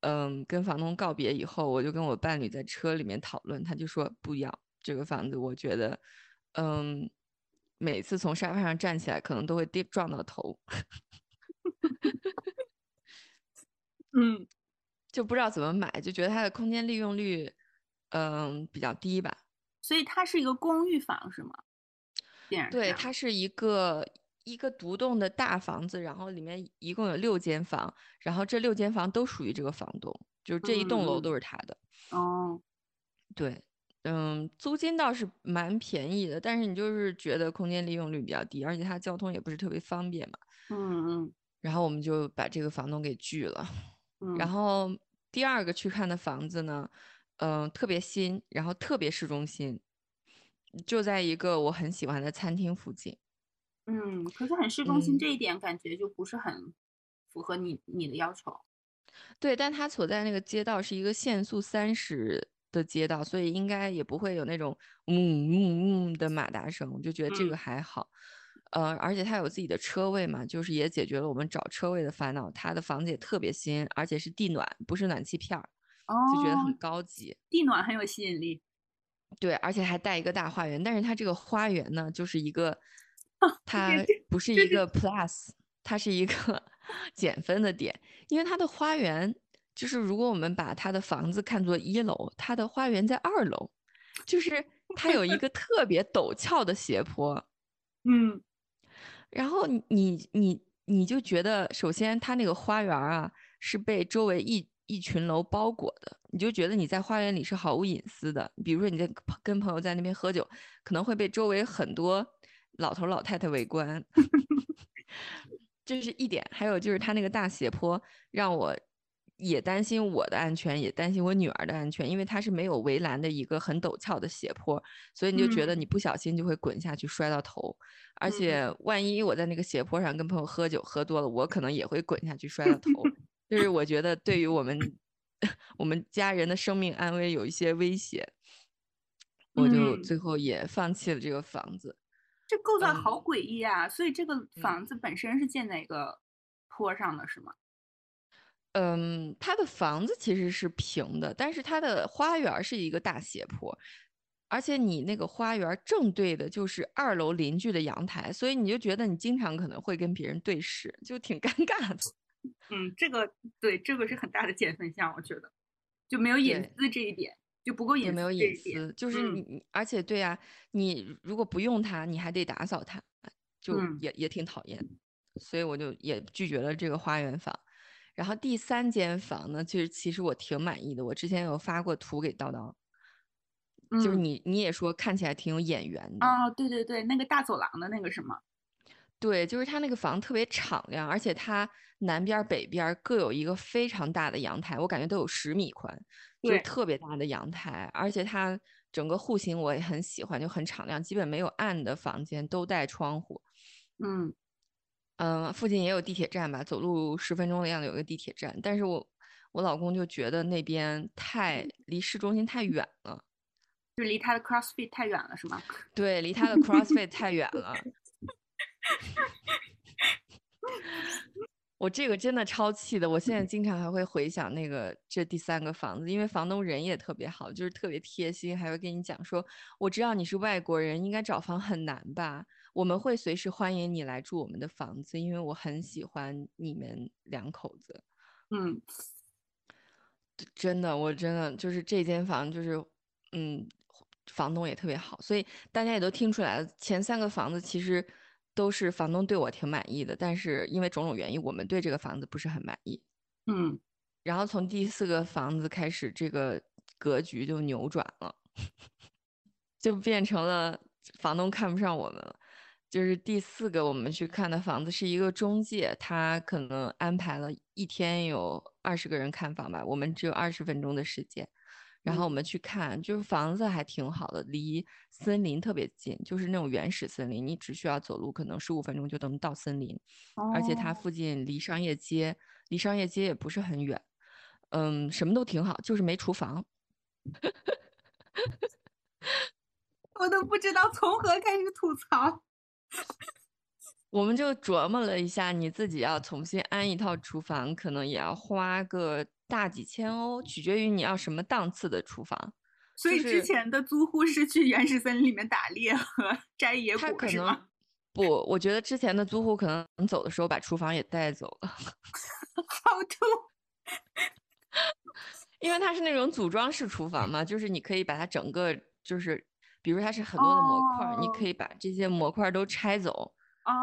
嗯，跟房东告别以后，我就跟我伴侣在车里面讨论，他就说不要这个房子，我觉得，嗯，每次从沙发上站起来，可能都会跌撞到头，嗯，就不知道怎么买，就觉得它的空间利用率，嗯，比较低吧。所以它是一个公寓房是吗？对，它是一个一个独栋的大房子，然后里面一共有六间房，然后这六间房都属于这个房东，就是这一栋楼都是他的。哦，对，嗯，租金倒是蛮便宜的，但是你就是觉得空间利用率比较低，而且它交通也不是特别方便嘛。嗯嗯然后我们就把这个房东给拒了。嗯，然后第二个去看的房子呢，嗯、特别新，然后特别市中心，就在一个我很喜欢的餐厅附近。嗯，可是很市中心嗯这一点感觉就不是很符合你你的要求。对，但它所在那个街道是一个限速三十的街道，所以应该也不会有那种嗯嗯嗯的马达声，我就觉得这个嗯还好。呃，而且它有自己的车位嘛，就是也解决了我们找车位的烦恼。它的房子也特别新，而且是地暖，不是暖气片儿，就觉得很哦，高级。地暖很有吸引力。对，而且还带一个大花园，但是它这个花园呢，就是一个，它不是一个 plus，它是一个 减分的点，因为它的花园就是如果我们把它的房子看作一楼，它的花园在二楼，就是它有一个特别陡峭的斜坡，嗯然后你你你你就觉得，首先它那个花园啊是被周围一一群楼包裹的，你就觉得你在花园里是毫无隐私的。比如说你在跟朋友在那边喝酒，可能会被周围很多老头老太太围观，这是一点。还有就是它那个大斜坡，让我也担心我的安全，也担心我女儿的安全，因为它是没有围栏的一个很陡峭的斜坡，所以你就觉得嗯你不小心就会滚下去摔到头。而嗯且万一我在那个斜坡上跟朋友喝酒喝多了，我可能也会滚下去摔到头。就是我觉得对于我们 我们家人的生命安危有一些威胁，我就嗯最后也放弃了这个房子。这构造嗯好诡异啊！所以这个房子本身是建在一个坡上的，是吗？嗯，它的房子其实是平的，但是它的花园儿是一个大斜坡，而且你那个花园儿正对的就是二楼邻居的阳台，所以你就觉得你经常可能会跟别人对视，就挺尴尬的。嗯，这个对，这个是很大的减分项，我觉得就没有隐私这一点，就不够隐私也没有。隐私，就是嗯。你，你而且对呀、你如果不用它，你还得打扫它，就嗯。也也挺讨厌，所以我就也拒绝了这个花园房。然后第三间房呢，其实其实我挺满意的，我之前有发过图给叨叨，就是嗯。你你也说看起来挺有眼缘的，哦，对对对，那个大走廊的那个什么，对，就是它那个房特别敞亮，而且它南边儿北边儿各有一个非常大的阳台，我感觉都有十米宽，就是特别大的阳台，而且它整个户型我也很喜欢，就很敞亮，基本没有暗的房间，都带窗户。嗯嗯，附近也有地铁站吧，走路十分钟的样子有个地铁站，但是我我老公就觉得那边太离市中心太远了，就离他的 CrossFit 太远了，是吗？对，离他的 CrossFit 太远了。我这个真的超气的，我现在经常还会回想那个这第三个房子，因为房东人也特别好，就是特别贴心，还会跟你讲说，我知道你是外国人，应该找房很难吧？我们会随时欢迎你来住我们的房子，因为我很喜欢你们两口子。嗯真的，我真的就是这间房，就是嗯，房东也特别好，所以大家也都听出来了，前三个房子其实都是房东对我挺满意的，但是因为种种原因，我们对这个房子不是很满意。嗯然后从第四个房子开始，这个格局就扭转了，就变成了房东看不上我们了。就是第四个我们去看的房子是一个中介，他可能安排了一天有二十个人看房吧，我们只有二十分钟的时间，然后我们去看，就是房子还挺好的，离森林特别近，就是那种原始森林，你只需要走路可能十五分钟就能到森林，而且它哦附近离商业街，离商业街也不是很远，嗯，什么都挺好，就是没厨房。我都不知道从何开始吐槽。我们就琢磨了一下，你自己要重新安一套厨房，可能也要花个大几千欧，取决于你要什么档次的厨房。所以之前的租户是去原始森林里面打猎和 摘野果，是吗？不，我觉得之前的租户可能走的时候把厨房也带走了。好吐。因为它是那种组装式厨房嘛，就是你可以把它整个，就是比如它是很多的模块，你可以把这些模块都拆走。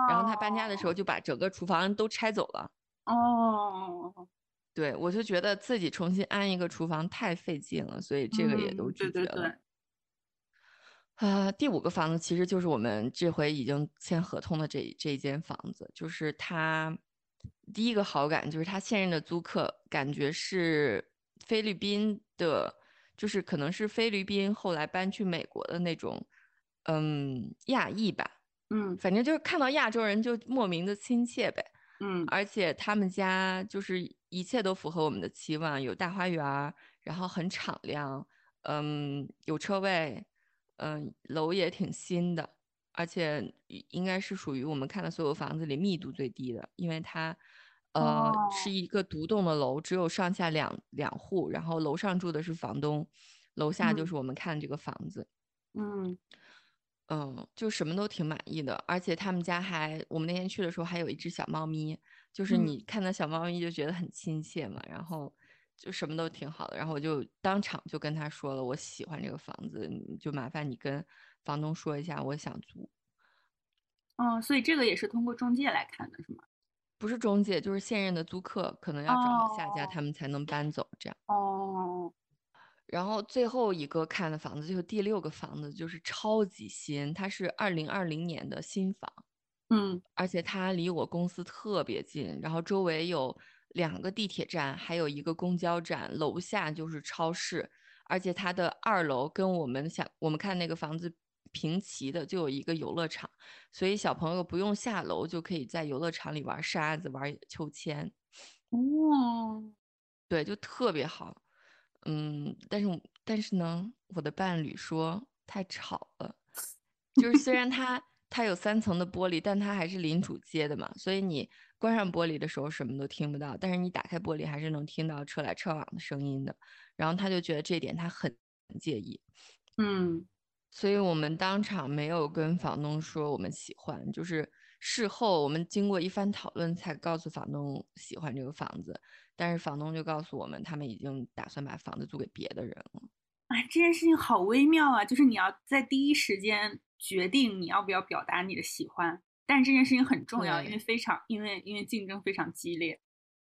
然后他搬家的时候就把整个厨房都拆走了。哦，对，我就觉得自己重新安一个厨房太费劲了，所以这个也都拒绝了。啊，第五个房子其实就是我们这回已经签合同的这这间房子，就是他第一个好感就是他现任的租客感觉是菲律宾的，就是可能是菲律宾后来搬去美国的那种，嗯，亚裔吧。嗯，反正就是看到亚洲人就莫名的亲切呗。嗯，而且他们家就是一切都符合我们的期望，有大花园，然后很敞亮，嗯，有车位，嗯，楼也挺新的，而且应该是属于我们看的所有房子里密度最低的，因为它，呃，是一个独栋的楼，只有上下两两户，然后楼上住的是房东，楼下就是我们看这个房子。嗯。嗯，就什么都挺满意的，而且他们家还，我们那天去的时候还有一只小猫咪，就是你看到小猫咪就觉得很亲切嘛，然后就什么都挺好的，然后我就当场就跟他说了，我喜欢这个房子，就麻烦你跟房东说一下，我想租。哦，所以这个也是通过中介来看的是吗？不是中介，就是现任的租客，可能要找下家，他们才能搬走这样。哦。然后最后一个看的房子就是第六个房子，就是超级新，它是二零二零年的新房，嗯，而且它离我公司特别近，然后周围有两个地铁站，还有一个公交站，楼下就是超市，而且它的二楼跟我们想我们看那个房子平齐的，就有一个游乐场，所以小朋友不用下楼就可以在游乐场里玩沙子、玩秋千，哦，对，就特别好。嗯，但是但是呢，我的伴侣说太吵了，就是虽然它它有三层的玻璃，但它还是临主街的嘛，所以你关上玻璃的时候什么都听不到，但是你打开玻璃还是能听到车来车往的声音的。然后他就觉得这点他很介意，嗯，所以我们当场没有跟房东说我们喜欢，就是事后我们经过一番讨论才告诉房东喜欢这个房子。但是房东就告诉我们，他们已经打算把房子租给别的人了。哎，这件事情好微妙啊！就是你要在第一时间决定你要不要表达你的喜欢，但是这件事情很重要，因为非常因为因为竞争非常激烈。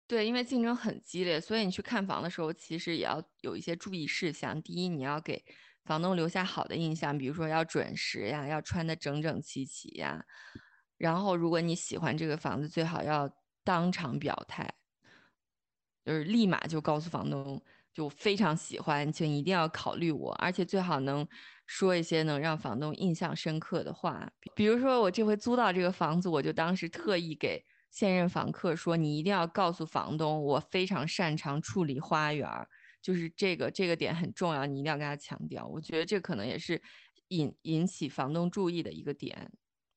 对，因为竞争很激烈，所以你去看房的时候，其实也要有一些注意事项。第一，你要给房东留下好的印象，比如说要准时呀，要穿的整整齐齐呀。然后，如果你喜欢这个房子，最好要当场表态。就是立马就告诉房东，就非常喜欢，请一定要考虑我，而且最好能说一些能让房东印象深刻的话。比如说，我这回租到这个房子，我就当时特意给现任房客说，你一定要告诉房东，我非常擅长处理花园，就是这个这个点很重要，你一定要跟他强调。我觉得这可能也是引引起房东注意的一个点。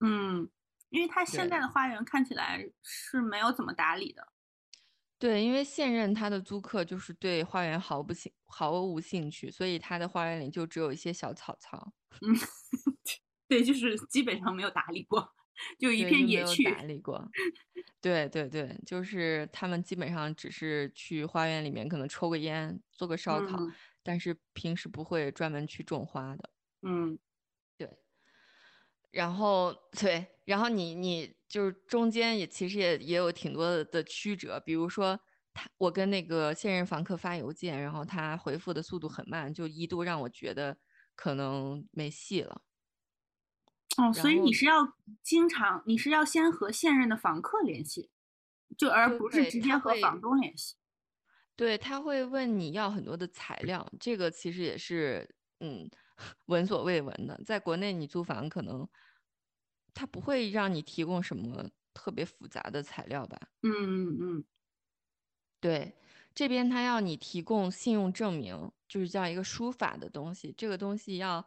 嗯，因为他现在的花园看起来是没有怎么打理的。对，因为现任他的租客就是对花园毫不兴毫无兴趣，所以他的花园里就只有一些小草草。嗯，对，就是基本上没有打理过，就一片野区。打理过。对对对，就是他们基本上只是去花园里面可能抽个烟、做个烧烤，但是平时不会专门去种花的。嗯，对。然后 对，然后你你。就是中间也其实也也有挺多的曲折，比如说他我跟那个现任房客发邮件，然后他回复的速度很慢，就一度让我觉得可能没戏了。哦，所以你是要经常，你是要先和现任的房客联系，就而不是直接和房东联系。对，他会问你要很多的材料，这个其实也是嗯闻所未闻的，在国内你租房可能。他不会让你提供什么特别复杂的材料吧？嗯嗯嗯，对，这边他要你提供信用证明，就是叫一个书法的东西。这个东西要，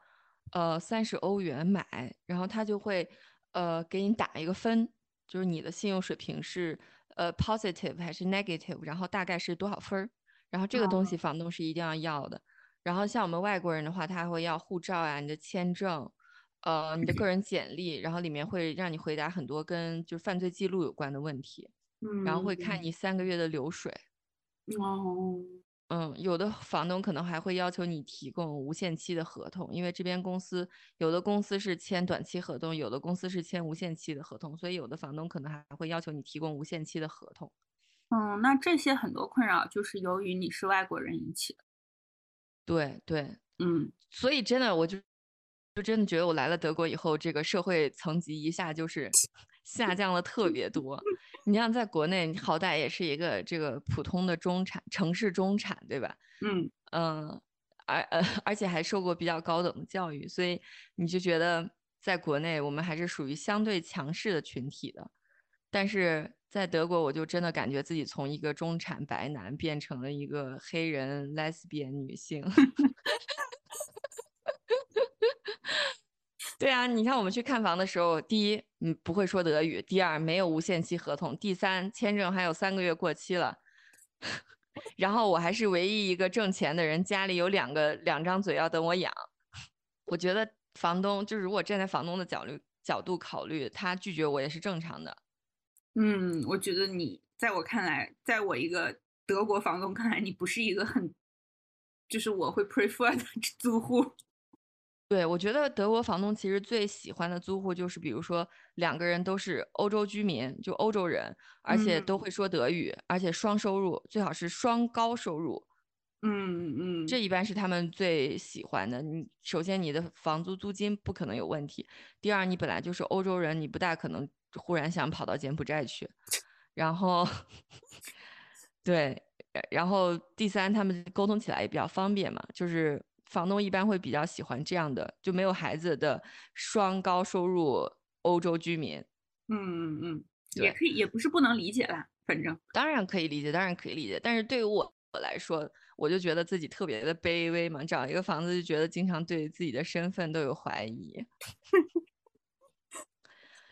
呃三十欧元买，然后他就会呃给你打一个分，就是你的信用水平是呃 positive 还是 negative，然后大概是多少分儿，然后这个东西房东是一定要要的。然后像我们外国人的话，他还会要护照啊、你的签证，呃，你的个人简历，然后里面会让你回答很多跟就是犯罪记录有关的问题，然后会看你三个月的流水。哦，嗯，有的房东可能还会要求你提供无限期的合同，因为这边公司有的公司是签短期合同，有的公司是签无限期的合同，所以有的房东可能还会要求你提供无限期的合同。嗯，那这些很多困扰就是由于你是外国人引起的。对对，嗯，所以真的我就就真的觉得我来了德国以后，这个社会层级一下就是 下降了特别多。你像在国内，你好歹也是一个这个普通的中产城市中产，对吧？嗯嗯，而呃 而且还受过比较高等的教育，所以你就觉得在国内我们还是属于相对强势的群体的。但是在德国，我就真的感觉自己从一个中产白男变成了一个黑人 lesbian 女性。对啊，你看我们去看房的时候，第一，嗯，不会说德语；第二，没有无限期合同；第三，签证还有三个月过期了。然后我还是唯一一个挣钱的人，家里有两个两张嘴要等我养。我觉得房东就是如果站在房东的角度角度考虑，他拒绝我也是正常的。嗯，我觉得你在我看来，在我一个德国房东看来，你不是一个很，就是我会 prefer 的租户。对，我觉得德国房东其实最喜欢的租户就是，比如说两个人都是欧洲居民，就欧洲人，而且都会说德语，而且双收入，最好是双高收入。嗯嗯，这一般是他们最喜欢的。你首先你的房租租金不可能有问题，第二你本来就是欧洲人，你不大可能忽然想跑到柬埔寨去。然后，对，然后第三他们沟通起来也比较方便嘛，就是。房东一般会比较喜欢这样的，就没有孩子的双高收入欧洲居民。嗯嗯嗯，也可以，也不是不能理解啦，反正当然可以理解，当然可以理解。但是对于我我来说，我就觉得自己特别的卑微嘛，找一个房子就觉得经常对自己的身份都有怀疑，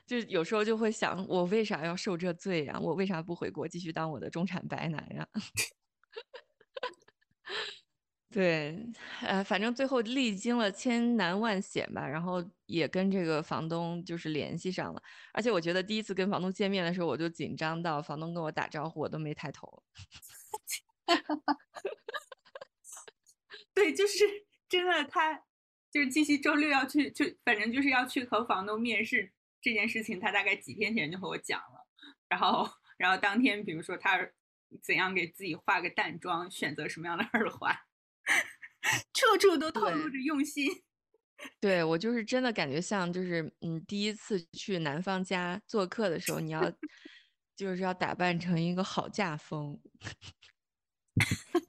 就有时候就会想，我为啥要受这罪呀？我为啥不回国继续当我的中产白男呀？对，呃，反正最后历经了千难万险吧，然后也跟这个房东就是联系上了。而且我觉得第一次跟房东见面的时候，我就紧张到房东跟我打招呼，我都没抬头。对，就是真的，他就是七夕周六要去，就反正就是要去和房东面试这件事情，他大概几天前就和我讲了。然后，然后当天，比如说他怎样给自己化个淡妆，选择什么样的耳环。处处都透露着用心。对我就是真的感觉像，就是嗯，第一次去男方家做客的时候，你要 就是要打扮成一个好嫁风，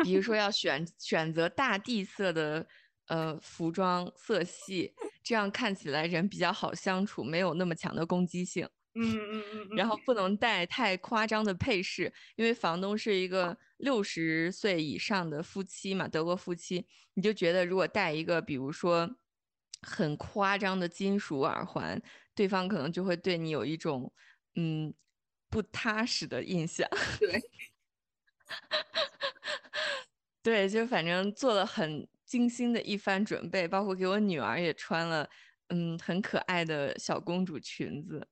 比如说要选选择大地色的呃服装色系，这样看起来人比较好相处，没有那么强的攻击性。嗯嗯嗯，然后不能带太夸张的配饰，因为房东是一个六十岁以上的夫妻嘛，德国夫妻，你就觉得如果戴一个，比如说很夸张的金属耳环，对方可能就会对你有一种嗯不踏实的印象。对，对，就反正做了很精心的一番准备，包括给我女儿也穿了嗯很可爱的小公主裙子。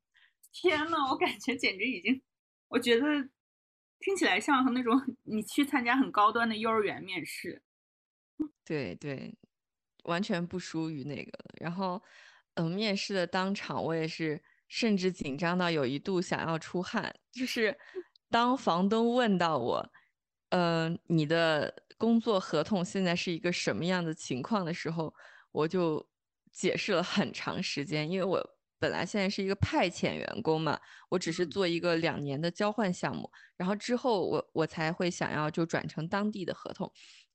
天呐，我感觉简直已经，我觉得听起来像那种你去参加很高端的幼儿园面试。对对，完全不输于那个。然后，嗯，面试的当场，我也是甚至紧张到有一度想要出汗。就是当房东问到我，嗯，你的工作合同现在是一个什么样的情况的时候，我就解释了很长时间，因为我。本来现在是一个派遣员工嘛，我只是做一个两年的交换项目，然后之后我我才会想要就转成当地的合同，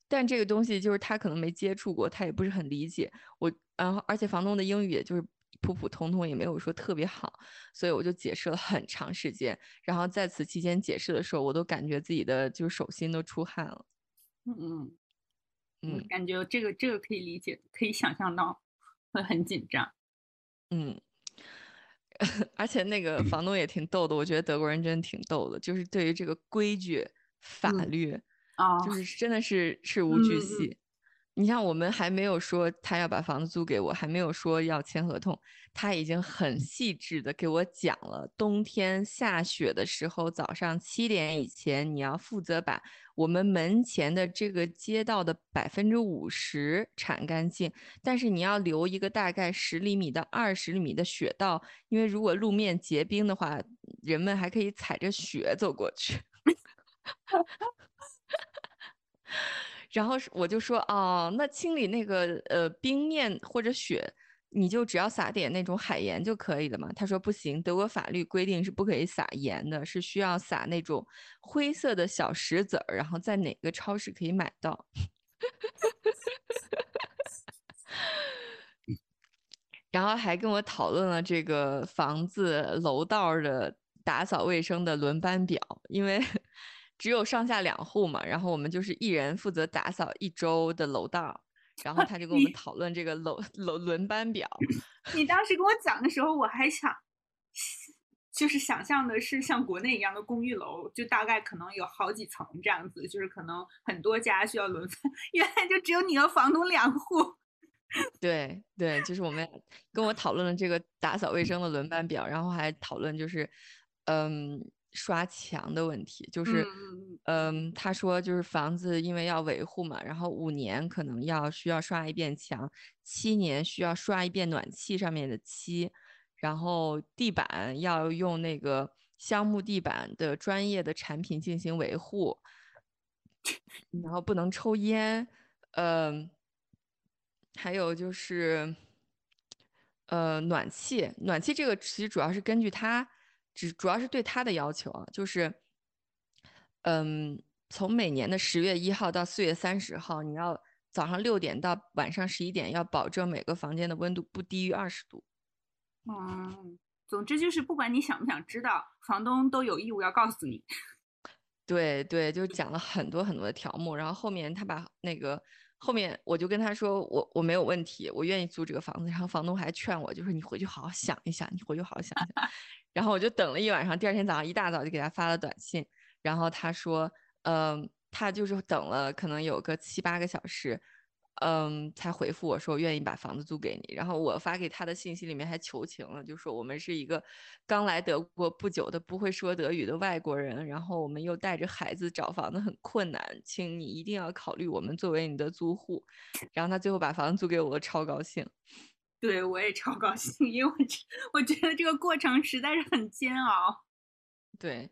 但这个东西就是他可能没接触过，他也不是很理解。我，然后而且房东的英语也就是普普通通，也没有说特别好，所以我就解释了很长时间，然后在此期间解释的时候，我都感觉自己的就是手心都出汗了，嗯嗯，嗯，感觉这个这个可以理解，可以想象到。会很紧张。嗯，而且那个房东也挺逗的，我觉得德国人真的挺逗的，就是对于这个规矩、法嗯律，哦就是真的是事无巨细。你像我们还没有说他要把房子租给我，还没有说要签合同，他已经很细致的给我讲了，冬天下雪的时候，早上七点以前你要负责把我们门前的这个街道的百分之五十铲干净，但是你要留一个大概十厘米到二十厘米的雪道，因为如果路面结冰的话，人们还可以踩着雪走过去。然后我就说哦，那清理那个呃冰面或者雪，你就只要撒点那种海盐就可以了嘛。他说不行，德国法律规定是不可以撒盐的，是需要撒那种灰色的小石子儿，然后在哪个超市可以买到。然后还跟我讨论了这个房子楼道的打扫卫生的轮班表，因为只有上下两户嘛，然后我们就是一人负责打扫一周的楼道，然后 他就跟我们讨论这个楼楼轮班表。你当时跟我讲的时候，我还想，就是想象的是像国内一样的公寓楼，就大概可能有好几层这样子，就是可能很多家需要轮番，原来就只有你和房东两户。对对，就是我们跟我讨论了这个打扫卫生的轮班表，然后还讨论就是，嗯，刷墙的问题，就是，嗯嗯，他说就是房子因为要维护嘛，然后五年可能要需要刷一遍墙，七年需要刷一遍暖气上面的漆，然后地板要用那个橡木地板的专业的产品进行维护，然后不能抽烟，嗯。还有就是，呃，暖气，暖气这个其实主要是根据他，只主要是对他的要求啊，就是，嗯，从每年的十月一号到四月三十号，你要早上六点到晚上十一点，要保证每个房间的温度不低于二十度。嗯，总之就是不管你想不想知道，房东都有义务要告诉你。对对，就讲了很多很多的条目，然后后面他把那个后面我就跟他说，我我没有问题，我愿意租这个房子。然后房东还劝我，就说你回去好好想一想，你回去好好想一想。然后我就等了一晚上，第二天早上一大早就给他发了短信，然后他说，嗯，他就是等了可能有个七八个小时，嗯，才回复我说愿意把房子租给你。然后我发给他的信息里面还求情了，就说我们是一个刚来德国不久的不会说德语的外国人，然后我们又带着孩子找房子很困难，请你一定要考虑我们作为你的租户。然后他最后把房子租给我，我超高兴。对我也超高兴，因为我觉我觉得这个过程实在是很煎熬。对，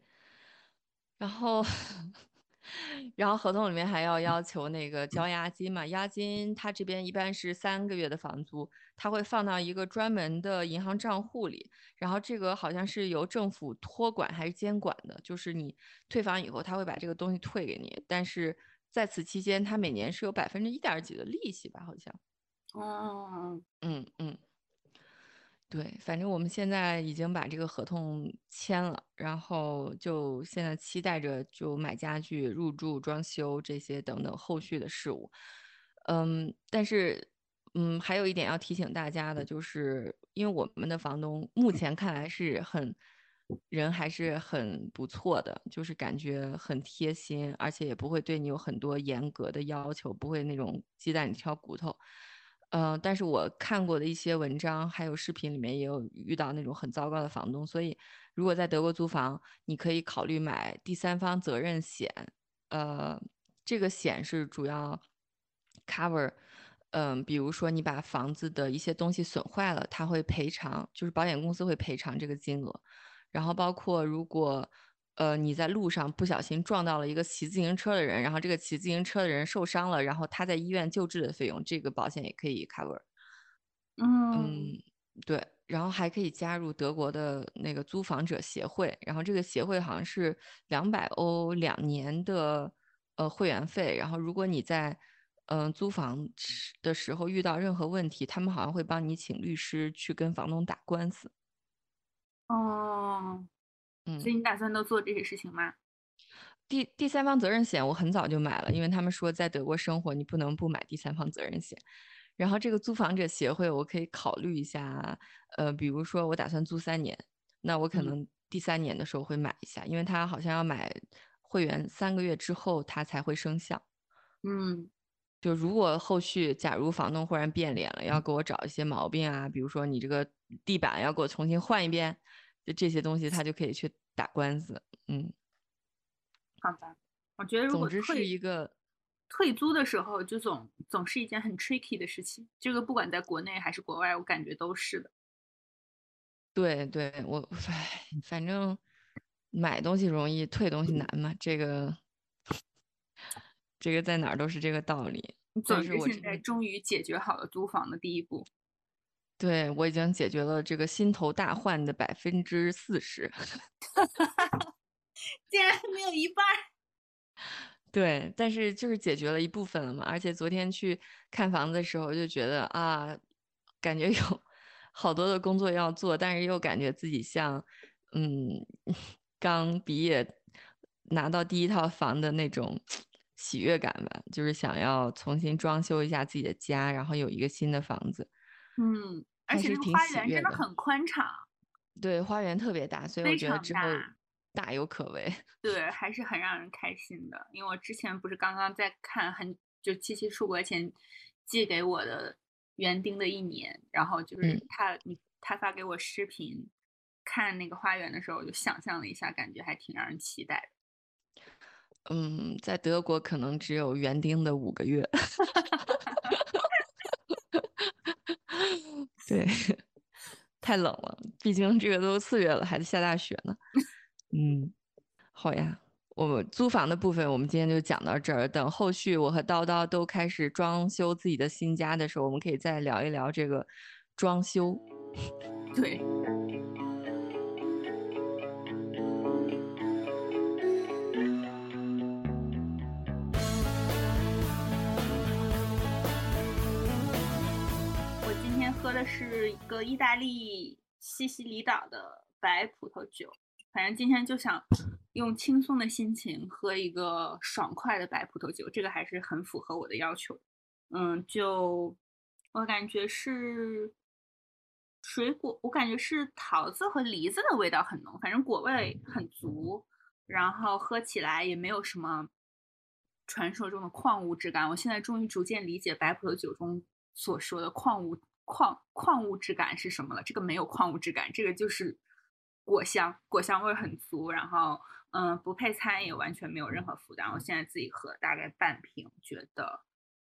然后，然后合同里面还要要求那个交押金嘛，押金他这边一般是三个月的房租，他会放到一个专门的银行账户里，然后这个好像是由政府托管还是监管的，就是你退房以后，他会把这个东西退给你，但是在此期间，他每年是有百分之一点几的利息吧，好像。哦，嗯嗯，对，反正我们现在已经把这个合同签了，然后就现在期待着就买家具、入住、装修这些等等后续的事务。嗯，但是嗯，还有一点要提醒大家的就是，因为我们的房东目前看来是很人还是很不错的，就是感觉很贴心，而且也不会对你有很多严格的要求，不会那种鸡蛋里挑骨头。呃，但是我看过的一些文章还有视频里面也有遇到那种很糟糕的房东，所以如果在德国租房，你可以考虑买第三方责任险。呃，这个险是主要 cover，嗯、比如说你把房子的一些东西损坏了，它会赔偿，就是保险公司会赔偿这个金额。然后包括如果呃你在路上不小心撞到了一个骑自行车的人，然后这个骑自行车的人受伤了，然后他在医院救治的费用，这个保险也可以 cover。嗯嗯，对，然后还可以加入德国的那个租房者协会，然后这个协会好像是两百欧两年的呃会员费，然后如果你在嗯、呃租房的时候遇到任何问题，他们好像会帮你请律师去跟房东打官司。哦，嗯所以你打算都做这些事情吗？第第三方责任险我很早就买了，因为他们说在德国生活你不能不买第三方责任险。然后这个租房者协会，我可以考虑一下，呃，比如说我打算租三年，那我可嗯能第三年的时候会买一下，因为他好像要买会员三个月之后它才会生效。嗯就如果后续假如房东忽然变脸了，要给我找一些毛病啊，比如说你这个地板要给我重新换一遍，就这些东西他就可以去打官司。嗯，好吧，我觉得如果是退一个退租的时候，就总总是一件很 tricky 的事情。这个不管在国内还是国外，我感觉都是的。对对，我唉，反正买东西容易，退东西难嘛，这个这个在哪儿都是这个道理。但总之，现是我真的在终于解决好了租房的第一步。对我已经解决了这个心头大患的百分之四十。竟然还没有一半儿。对，但是就是解决了一部分了嘛。而且昨天去看房子的时候，就觉得啊，感觉有好多的工作要做，但是又感觉自己像嗯刚毕业拿到第一套房的那种喜悦感吧，就是想要重新装修一下自己的家，然后有一个新的房子。嗯，而且还是挺这个花园真的很宽敞，对，花园特别大，所以我觉得之后大大有可为。对，还是很让人开心的。因为我之前不是刚刚在看很就七七出国前寄给我的园丁的一年，然后就是嗯他你他发给我视频看那个花园的时候，我就想象了一下，感觉还挺让人期待的。嗯，在德国可能只有园丁的五个月。对，太冷了，毕竟这个都四月了，还在下大雪呢。嗯，好呀，我们租房的部分我们今天就讲到这儿。等后续我和叨叨都开始装修自己的新家的时候，我们可以再聊一聊这个装修。对，喝的是一个意大利西西里岛的白葡萄酒，反正今天就想用轻松的心情喝一个爽快的白葡萄酒，这个还是很符合我的要求。嗯，就我感觉是水果，我感觉是桃子和梨子的味道很浓，反正果味很足，然后喝起来也没有什么传说中的矿物质感。我现在终于逐渐理解白葡萄酒中所说的矿物矿矿物质感是什么了。这个没有矿物质感，这个就是果香，果香味很足，然后嗯，不配餐也完全没有任何负担。我现在自己喝大概半瓶，觉得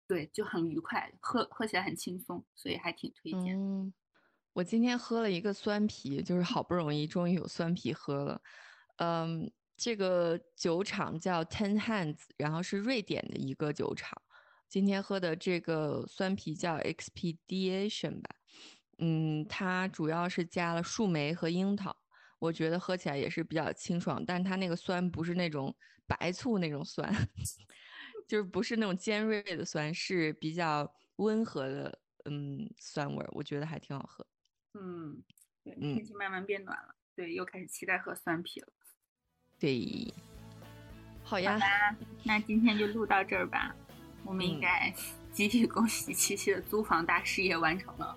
对就很愉快，喝喝起来很轻松，所以还挺推荐。嗯，我今天喝了一个酸啤，就是好不容易终于有酸啤喝了。嗯，这个酒厂叫 Ten Hands，然后是瑞典的一个酒厂。今天喝的这个酸啤叫 Expedition 吧，嗯，它主要是加了树莓和樱桃，我觉得喝起来也是比较清爽，但它那个酸不是那种白醋那种酸，就是不是那种尖锐的酸，是比较温和的，嗯，酸味儿，我觉得还挺好喝。嗯，对，嗯天气慢慢变暖了，对，又开始期待喝酸啤了。对，好呀，那今天就录到这儿吧，我们应嗯该 集体恭喜七七的租房大事业完成了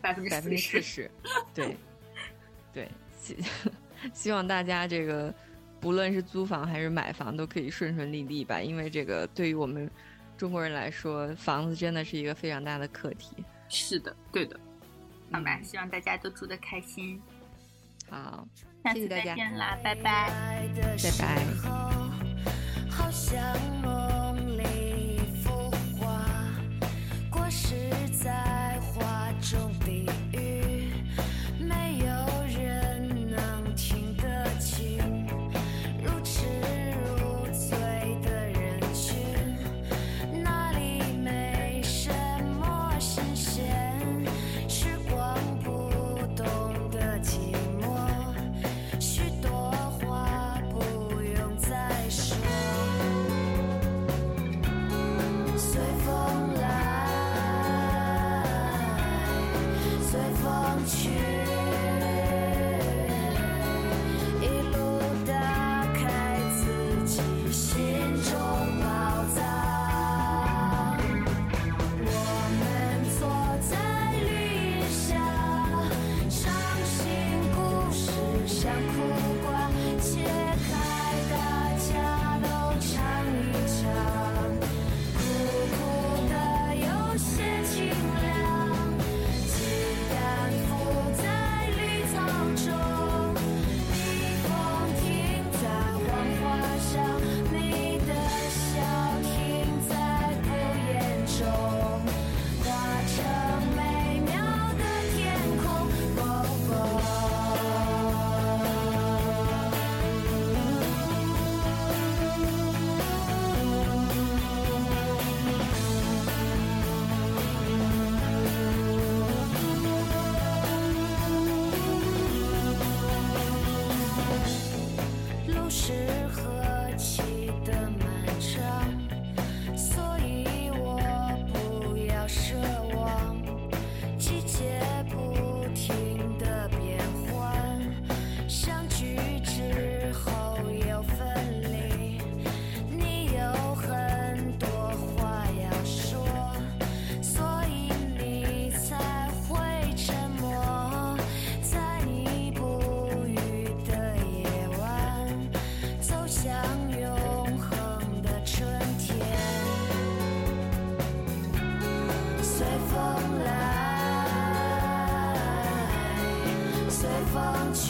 百分之百分之四四十。对，对，希 希望大家这个不论是租房还是买房都可以顺顺利利吧，因为这个对于我们中国人来说，房子真的是一个非常大的课题。是的，对的。好吧，嗯希望大家都住得开心，好，下次再谢谢大家见啦，拜拜。拜拜。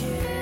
风